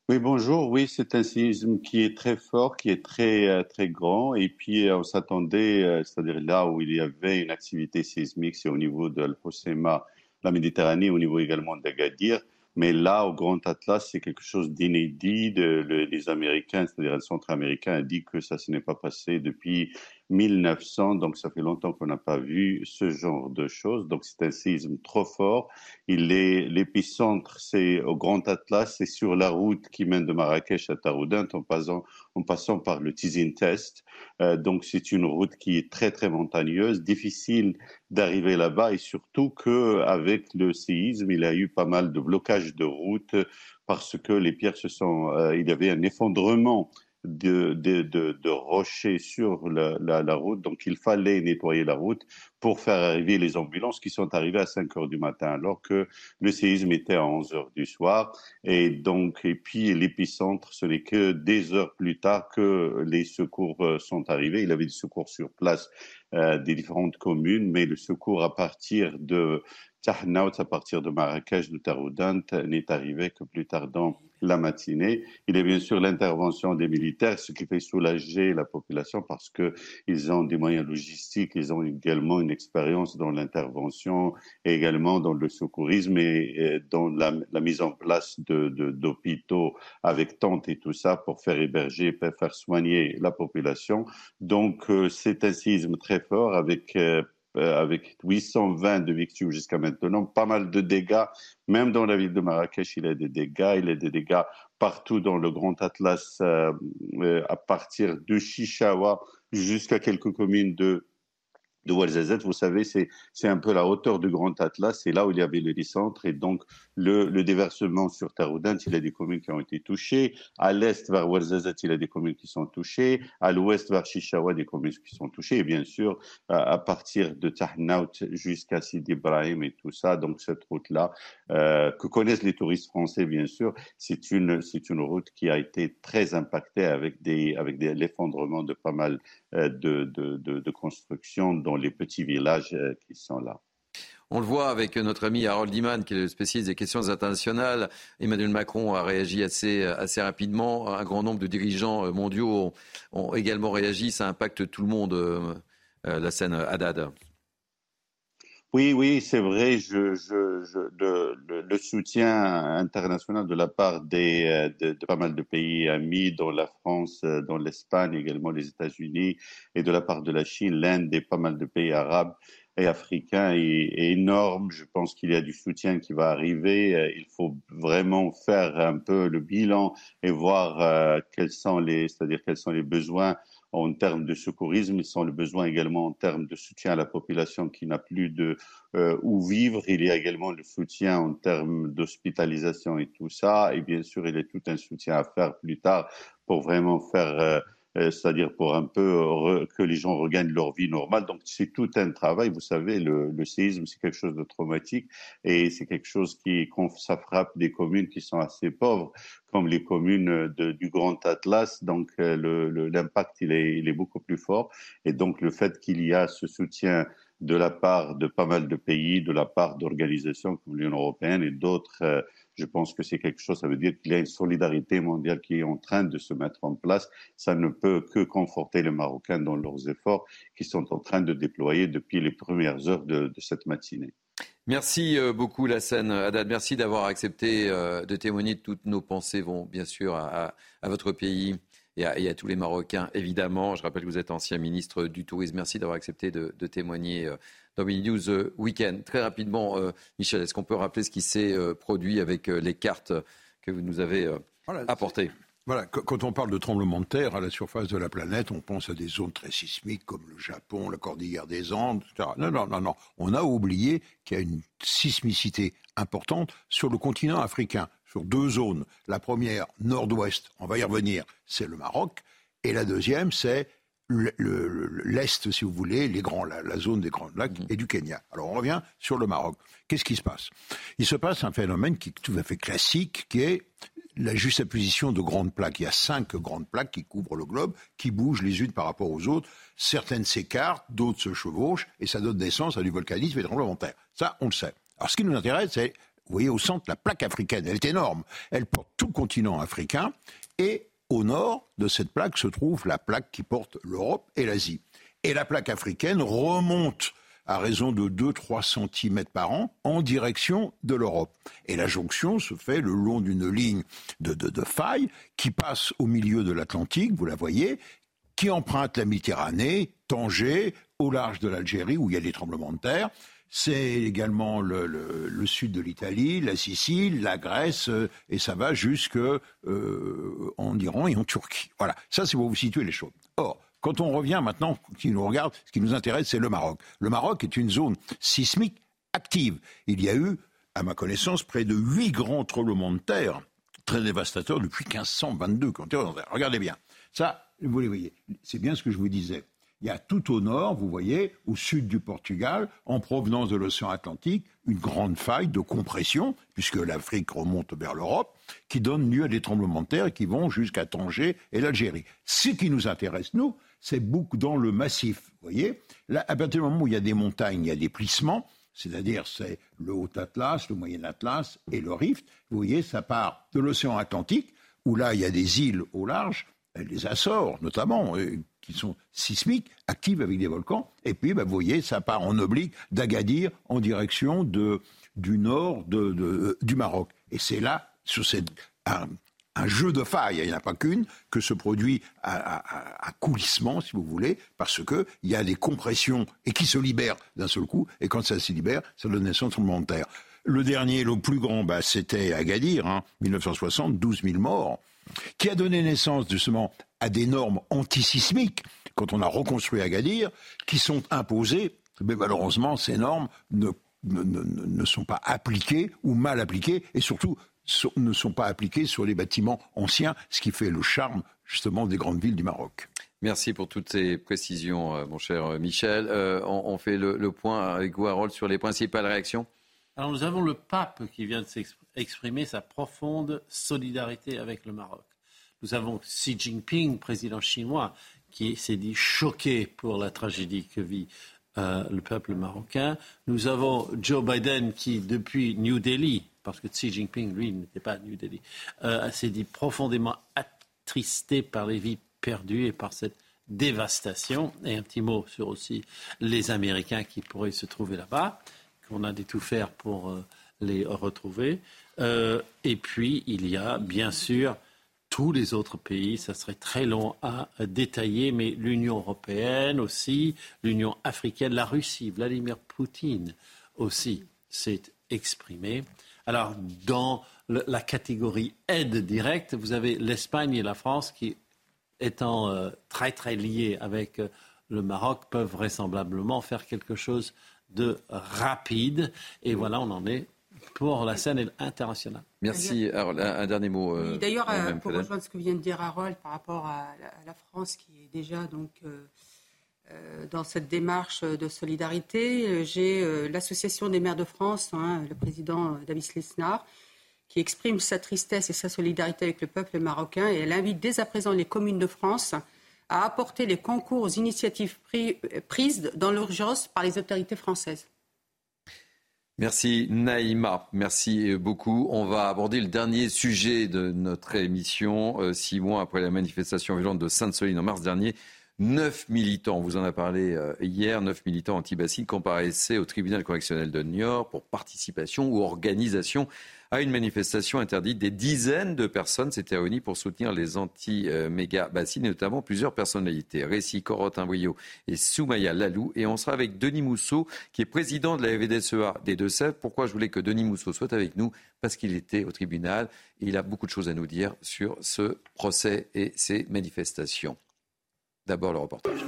Oui, bonjour. Oui, c'est un séisme qui est très fort, qui est très euh, très grand. Et puis on s'attendait, c'est-à-dire là où il y avait une activité sismique, c'est au niveau de l'Hosema, la Méditerranée, au niveau également d'Agadir. Mais là, au Grand Atlas, c'est quelque chose d'inédit. les Américains, c'est-à-dire le centre américain, a dit que ça ne s'est pas passé depuis 1900, donc ça fait longtemps qu'on n'a pas vu ce genre de choses. Donc c'est un séisme trop fort. Il est l'épicentre, c'est au Grand Atlas, c'est sur la route qui mène de Marrakech à Taroudant en passant, en passant par le Tizin Test. Euh, donc c'est une route qui est très très montagneuse, difficile d'arriver là-bas et surtout que avec le séisme, il y a eu pas mal de blocages de routes parce que les pierres se sont, euh, il y avait un effondrement de, de, de, rochers sur la, la, route. Donc, il fallait nettoyer la route pour faire arriver les ambulances qui sont arrivées à 5 heures du matin, alors que le séisme était à 11 heures du soir. Et donc, et puis l'épicentre, ce n'est que des heures plus tard que les secours euh, sont arrivés. Il y avait des secours sur place euh, des différentes communes, mais le secours à partir de à partir de Marrakech, de Taroudant, n'est arrivé que plus tard dans la matinée. Il a bien sûr l'intervention des militaires, ce qui fait soulager la population parce qu'ils ont des moyens logistiques, ils ont également une expérience dans l'intervention et également dans le secourisme et dans la, mise en place d'hôpitaux de, avec tentes et tout ça pour faire héberger, pour faire soigner la population. Donc euh, c'est un séisme très fort avec euh, avec 820 de victimes jusqu'à maintenant, pas mal de dégâts. Même dans la ville de Marrakech, il y a des dégâts. Il y a des dégâts partout dans le Grand Atlas, à partir de Chichawa jusqu'à quelques communes de de vous savez, c'est un peu la hauteur du Grand Atlas, c'est là où il y avait le centre et donc le, déversement sur Taroudant, il y a des communes qui ont été touchées, à l'est vers Ouarzazate, il y a des communes qui sont touchées, à l'ouest vers Chichawa, des communes qui sont touchées, et bien sûr, à, partir de Tahnaout jusqu'à Sidi Ibrahim et tout ça, donc cette route-là, euh, que connaissent les touristes français, bien sûr, c'est une, une route qui a été très impactée avec avec l'effondrement de pas mal euh, de, de, de, de constructions les petits villages euh, qui sont là. On le voit avec notre ami Harold Iman, qui est le spécialiste des questions internationales. Emmanuel Macron a réagi assez, assez rapidement. Un grand nombre de dirigeants mondiaux ont, également réagi. Ça impacte tout le monde, euh, la scène Haddad. Oui, oui, c'est vrai. Je, je, je le, le, soutien international de la part des, de, de, pas mal de pays amis, dont la France, dont l'Espagne, également les États-Unis, et de la part de la Chine, l'Inde et pas mal de pays arabes et africains est, énorme. Je pense qu'il y a du soutien qui va arriver. Il faut vraiment faire un peu le bilan et voir euh, quels sont les, c'est-à-dire quels sont les besoins en termes de secourisme, ils sont le besoin également en termes de soutien à la population qui n'a plus de euh, où vivre. Il y a également le soutien en termes d'hospitalisation et tout ça. Et bien sûr, il y a tout un soutien à faire plus tard pour vraiment faire euh, c'est-à-dire pour un peu que les gens regagnent leur vie normale. Donc c'est tout un travail. Vous savez, le, séisme, c'est quelque chose de traumatique et c'est quelque chose qui, ça frappe des communes qui sont assez pauvres, comme les communes de, du Grand Atlas. Donc l'impact, il est, il est beaucoup plus fort. Et donc le fait qu'il y a ce soutien de la part de pas mal de pays, de la part d'organisations comme l'Union européenne et d'autres, euh, je pense que c'est quelque chose, ça veut dire qu'il y a une solidarité mondiale qui est en train de se mettre en place. Ça ne peut que conforter les Marocains dans leurs efforts qui sont en train de déployer depuis les premières heures de, cette matinée. Merci euh, beaucoup, Lassane Haddad. Merci d'avoir accepté euh, de témoigner. Toutes nos pensées vont bien sûr à votre pays et à, tous les Marocains, évidemment. Je rappelle que vous êtes ancien ministre du Tourisme. Merci d'avoir accepté de, témoigner euh, dans Mini News euh, Weekend. Très rapidement, euh, Michel, est-ce qu'on peut rappeler ce qui s'est produit avec les cartes que vous nous avez apportées? Voilà, quand on parle de tremblement de terre à la surface de la planète, on pense à des zones très sismiques comme le Japon, la Cordillère des Andes, etc. Non, non, non, non. On a oublié qu'il y a une sismicité importante sur le continent africain sur deux zones. La première, nord-ouest, on va y revenir, c'est le Maroc. Et la deuxième, c'est l'Est, si vous voulez, les grands, la, zone des Grands Lacs et du Kenya. Alors on revient sur le Maroc. Qu'est-ce qui se passe? Il se passe un phénomène qui est tout à fait classique, qui est la juxtaposition de grandes plaques. Il y a cinq grandes plaques qui couvrent le globe, qui bougent les unes par rapport aux autres. Certaines s'écartent, d'autres se chevauchent, et ça donne naissance à du volcanisme et des tremblements de terre. Ça, on le sait. Alors ce qui nous intéresse, c'est vous voyez au centre la plaque africaine, elle est énorme. Elle porte tout le continent africain et au nord de cette plaque se trouve la plaque qui porte l'Europe et l'Asie. Et la plaque africaine remonte à raison de 2-3 cm par an en direction de l'Europe. Et la jonction se fait le long d'une ligne de, de, de faille qui passe au milieu de l'Atlantique, vous la voyez, qui emprunte la Méditerranée, Tanger, au large de l'Algérie où il y a des tremblements de terre, c'est également le, sud de l'Italie, la Sicile, la Grèce, euh, et ça va jusque euh, en Iran et en Turquie. Voilà, ça c'est pour vous situer les choses. Or, quand on revient maintenant, qui nous regarde, ce qui nous intéresse, c'est le Maroc. Le Maroc est une zone sismique active. Il y a eu, à ma connaissance, près de huit grands tremblements de terre très dévastateurs depuis 1522. Regardez bien. Ça, vous les voyez. C'est bien ce que je vous disais. Il y a tout au nord, vous voyez, au sud du Portugal, en provenance de l'océan Atlantique, une grande faille de compression, puisque l'Afrique remonte vers l'Europe, qui donne lieu à des tremblements de terre qui vont jusqu'à Tanger et l'Algérie. Ce qui nous intéresse, nous, c'est beaucoup dans le massif. Vous voyez, Là, à partir du moment où il y a des montagnes, il y a des plissements, c'est-à-dire c'est le Haut Atlas, le Moyen Atlas et le Rift. Vous voyez, ça part de l'océan Atlantique, où là il y a des îles au large, les Açores notamment, qui sont sismiques, actives avec des volcans. Et puis, bah, vous voyez, ça part en oblique d'Agadir en direction du nord de, du Maroc. Et c'est là, sur un jeu de faille, il n'y en a pas qu'une, que se produit à, coulissement, si vous voulez, parce qu'il y a des compressions et qui se libèrent d'un seul coup, et quand ça se libère, ça donne naissance au de terre. Le dernier, le plus grand, bah, c'était Agadir, hein, 1960, 12 000 morts, qui a donné naissance justement à des normes antisismiques, quand on a reconstruit Agadir, qui sont imposées, mais malheureusement, ces normes ne, sont pas appliquées ou mal appliquées, et surtout ne sont pas appliquées sur les bâtiments anciens, ce qui fait le charme justement des grandes villes du Maroc. Merci pour toutes ces précisions, euh, mon cher euh, Michel. Euh, on, fait le, point avec vous, Harold, sur les principales réactions. Alors nous avons le pape qui vient de s'exprimer sa profonde solidarité avec le Maroc. Nous avons Xi Jinping, président chinois, qui s'est dit choqué pour la tragédie que vit le peuple marocain. Nous avons Joe Biden qui, depuis New Delhi, parce que Xi Jinping, lui, n'était pas à New Delhi, euh, s'est dit profondément attristé par les vies perdues et par cette dévastation. Et un petit mot sur aussi les Américains qui pourraient se trouver là-bas, qu'on a des tout faire pour euh, les retrouver. Euh, et puis, il y a bien sûr tous les autres pays, ça serait très long à détailler, mais l'Union européenne aussi, l'Union africaine, la Russie, Vladimir Poutine aussi s'est exprimé. Alors, dans la catégorie aide directe, vous avez l'Espagne et la France qui, étant euh, très très liées avec le Maroc, peuvent vraisemblablement faire quelque chose de rapide. Et voilà, on en est pour la scène internationale. Merci. Alors, un, dernier mot. Euh, d'ailleurs, pour rejoindre ce que vient de dire Harold par rapport à la, France qui est déjà donc euh, dans cette démarche de solidarité, euh, j'ai euh, l'Association des maires de France, hein, le président David Lesnar, qui exprime sa tristesse et sa solidarité avec le peuple marocain et elle invite dès à présent les communes de France à apporter les concours aux initiatives prises dans l'urgence par les autorités françaises. Merci Naïma, merci beaucoup. On va aborder le dernier sujet de notre émission, six mois après la manifestation violente de Sainte-Soline en mars dernier. Neuf militants, on vous en a parlé euh, hier, neuf militants anti-bassines comparaissaient au tribunal correctionnel de Niort pour participation ou organisation à une manifestation interdite. Des dizaines de personnes s'étaient réunies pour soutenir les anti-méga-bassines et notamment plusieurs personnalités. Réci Corotte Imbriot et Soumaya Lalou. Et on sera avec Denis Mousseau, qui est président de la FDSEA des Deux-Sèvres. Pourquoi je voulais que Denis Mousseau soit avec nous? Parce qu'il était au tribunal il a beaucoup de choses à nous dire sur ce procès et ces manifestations. D'abord le reportage.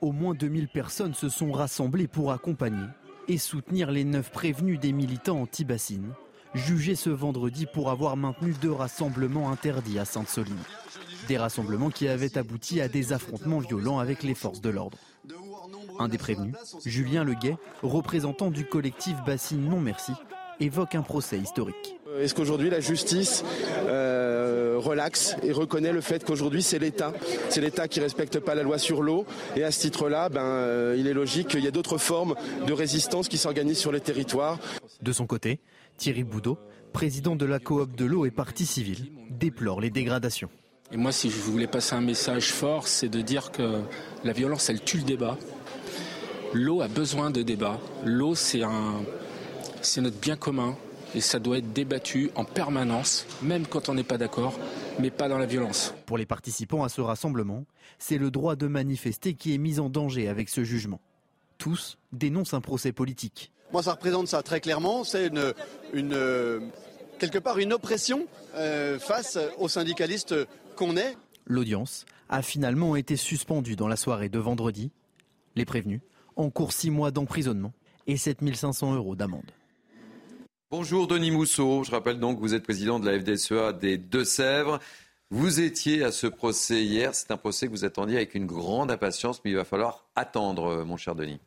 Au moins 2000 personnes se sont rassemblées pour accompagner et soutenir les neuf prévenus des militants anti-bassines, jugés ce vendredi pour avoir maintenu deux rassemblements interdits à Sainte-Soline. Des rassemblements qui avaient abouti à des affrontements violents avec les forces de l'ordre. Un des prévenus, Julien Leguet, représentant du collectif Bassine Non Merci, évoque un procès historique. Euh, est-ce qu'aujourd'hui la justice euh, relaxe et reconnaît le fait qu'aujourd'hui c'est l'État, c'est l'État qui respecte pas la loi sur l'eau et à ce titre-là, ben, euh, il est logique qu'il y ait d'autres formes de résistance qui s'organisent sur les territoires. De son côté, Thierry Boudot, président de la coop de l'eau et partie civile, déplore les dégradations. Et moi, si je voulais passer un message fort, c'est de dire que la violence, elle tue le débat. L'eau a besoin de débat. L'eau, c'est un, c'est notre bien commun et ça doit être débattu en permanence, même quand on n'est pas d'accord, mais pas dans la violence. Pour les participants à ce rassemblement, c'est le droit de manifester qui est mis en danger avec ce jugement. Tous dénoncent un procès politique. Moi, ça représente ça très clairement. C'est une, quelque part une oppression euh, face aux syndicalistes qu'on est. L'audience a finalement été suspendue dans la soirée de vendredi. Les prévenus encourent six mois d'emprisonnement et 7500 euros d'amende. Bonjour Denis Mousseau, je rappelle donc que vous êtes président de la FDSEA des Deux-Sèvres. Vous étiez à ce procès hier, c'est un procès que vous attendiez avec une grande impatience, mais il va falloir attendre, mon cher Denis.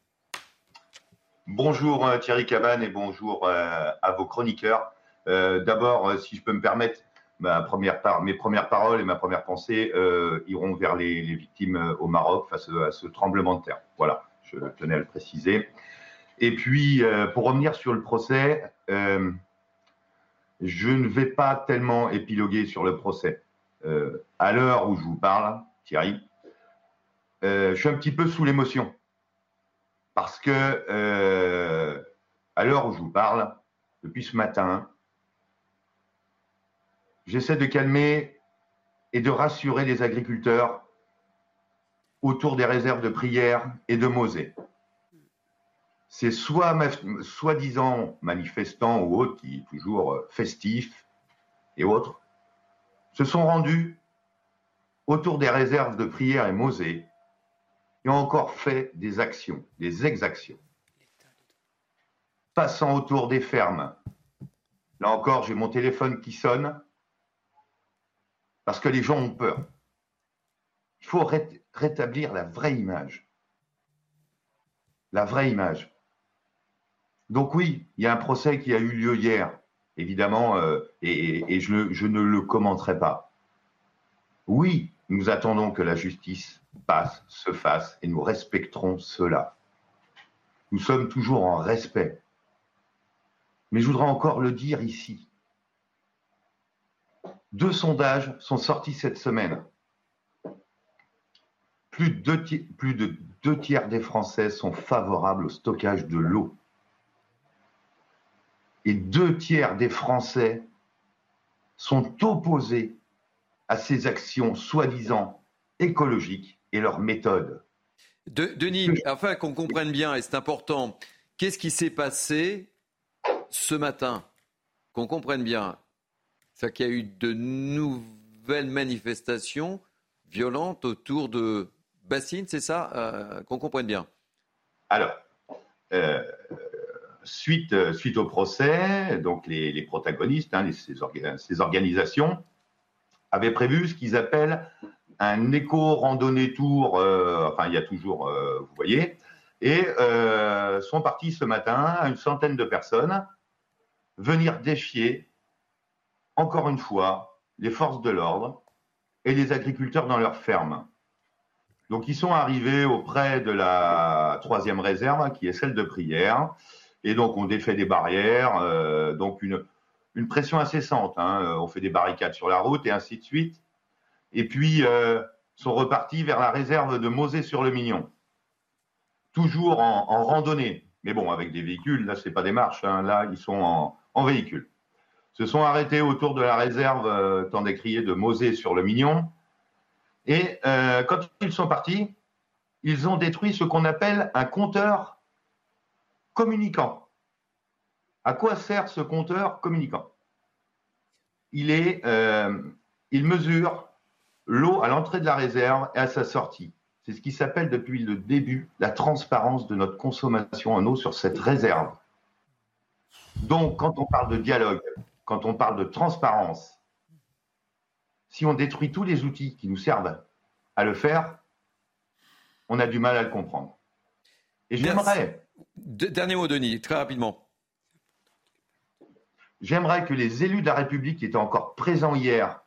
Bonjour euh, Thierry Cabane et bonjour euh, à vos chroniqueurs. Euh, d'abord, si je peux me permettre, mes premières paroles et ma première pensée iront vers les, victimes au Maroc face à ce tremblement de terre. Voilà, je tenais à le préciser. Et puis, pour revenir sur le procès, je ne vais pas tellement épiloguer sur le procès. À l'heure où je vous parle, Thierry, je suis un petit peu sous l'émotion. Parce que, à l'heure où je vous parle, depuis ce matin, j'essaie de calmer et de rassurer les agriculteurs autour des réserves de prière et de Mosée. Ces soi-disant manifestants ou autres, qui toujours euh, festifs et autres, se sont rendus autour des réserves de prière et Mosée et ont encore fait des actions, des exactions. Passant autour des fermes. Là encore, j'ai mon téléphone qui sonne parce que les gens ont peur. Il faut rétablir la vraie image. La vraie image. Donc oui, il y a un procès qui a eu lieu hier, évidemment, euh, et, je, je, ne le commenterai pas. Oui, nous attendons que la justice passe, se fasse, et nous respecterons cela. Nous sommes toujours en respect. Mais je voudrais encore le dire ici. Deux sondages sont sortis cette semaine. Plus de, deux, tiers des Français sont favorables au stockage de l'eau. Et deux tiers des Français sont opposés à ces actions soi-disant écologiques et leurs méthodes. Denis, afin qu'on comprenne bien, et c'est important, qu'est-ce qui s'est passé ce matin? Qu'on comprenne bien. C'est qu'il y a eu de nouvelles manifestations violentes autour de Bassine, c'est ça euh, Qu'on comprenne bien? Alors, euh, suite, suite au procès, donc les, protagonistes, hein, ces, organisations, avaient prévu ce qu'ils appellent un éco-randonnée tour, enfin il y a toujours, vous voyez, et sont partis ce matin, une centaine de personnes, venir défier encore une fois, les forces de l'ordre et les agriculteurs dans leurs fermes. Donc, ils sont arrivés auprès de la troisième réserve, qui est celle de prière. Et donc, on défait des barrières, euh, donc une, une, pression incessante. Hein. On fait des barricades sur la route et ainsi de suite. Et puis, euh, sont repartis vers la réserve de Mosée-sur-le-Mignon. Toujours en, randonnée. Mais bon, avec des véhicules, là, ce n'est pas des marches. Hein. Là, ils sont en, véhicule se sont arrêtés autour de la réserve euh, tant décriée de Mosée sur le Mignon. Et euh, quand ils sont partis, ils ont détruit ce qu'on appelle un compteur communicant. À quoi sert ce compteur communicant? Il, est, il mesure l'eau à l'entrée de la réserve et à sa sortie. C'est ce qui s'appelle depuis le début la transparence de notre consommation en eau sur cette réserve. Donc, quand on parle de dialogue, quand on parle de transparence, si on détruit tous les outils qui nous servent à le faire, on a du mal à le comprendre. Et j'aimerais. Dernier mot, Denis, très rapidement. J'aimerais que les élus de la République qui étaient encore présents hier,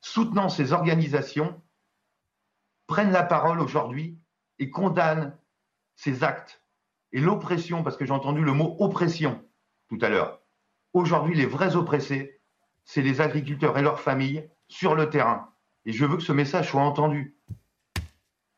soutenant ces organisations, prennent la parole aujourd'hui et condamnent ces actes et l'oppression, parce que j'ai entendu le mot oppression tout à l'heure. Aujourd'hui, les vrais oppressés, c'est les agriculteurs et leurs familles sur le terrain. Et je veux que ce message soit entendu.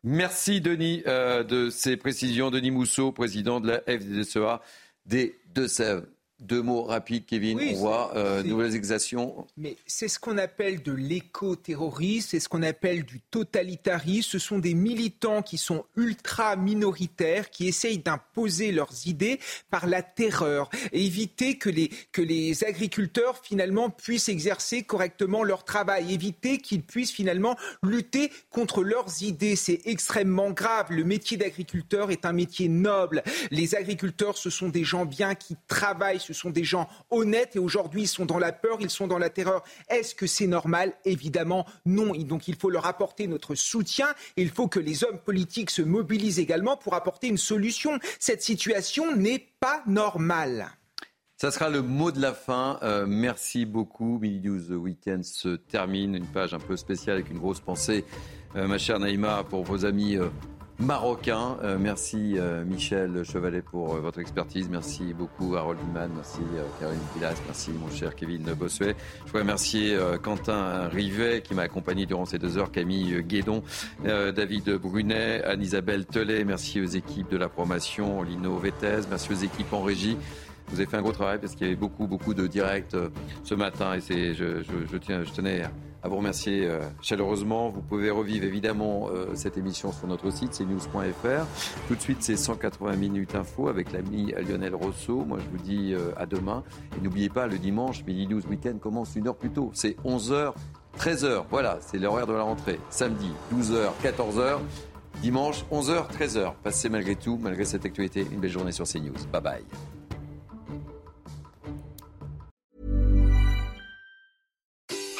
Merci Denis euh, de ces précisions. Denis Mousseau, président de la FDSEA des Deux-Sèvres. Deux mots rapides, Kevin. on voit euh, nouvelles exactions. Mais c'est ce qu'on appelle de l'éco-terrorisme, c'est ce qu'on appelle du totalitarisme. Ce sont des militants qui sont ultra minoritaires, qui essayent d'imposer leurs idées par la terreur et éviter que les, que les agriculteurs finalement puissent exercer correctement leur travail, éviter qu'ils puissent finalement lutter contre leurs idées. C'est extrêmement grave. Le métier d'agriculteur est un métier noble. Les agriculteurs, ce sont des gens bien qui travaillent ce sont des gens honnêtes et aujourd'hui ils sont dans la peur, ils sont dans la terreur. Est-ce que c'est normal? Évidemment non. Donc il faut leur apporter notre soutien il faut que les hommes politiques se mobilisent également pour apporter une solution. Cette situation n'est pas normale. Ça sera le mot de la fin. Euh, merci beaucoup. Mini News Weekend se termine. Une page un peu spéciale avec une grosse pensée, euh, ma chère Naïma, pour vos amis euh, marocain. Euh, merci euh, Michel Chevalet pour euh, votre expertise. Merci beaucoup Harold Iman. Merci Caroline Pilas. Merci mon cher Kevin Bossuet. Je voudrais remercier Quentin Rivet qui m'a accompagné durant ces deux heures. Camille Guédon, David Brunet, Anne-Isabelle Telet. Merci aux équipes de la promotion, Lino Vettez. Merci aux équipes en régie. Vous avez fait un gros travail parce qu'il y avait beaucoup, beaucoup de directs euh, ce matin et c'est, je, tiens, tenais à vous remercier euh, chaleureusement. Vous pouvez revivre évidemment euh, cette émission sur notre site, c'est news.fr. Tout de suite, c'est 180 minutes info avec l'ami Lionel Rousseau. Moi, je vous dis à demain. Et n'oubliez pas, le dimanche, Midi News Weekend commence une heure plus tôt. C'est 11h, 13h. Voilà, c'est l'horaire de la rentrée. Samedi, 12h, 14h. Dimanche, 11h, 13h. Passez malgré tout, malgré cette actualité, une belle journée sur CNews. Bye bye.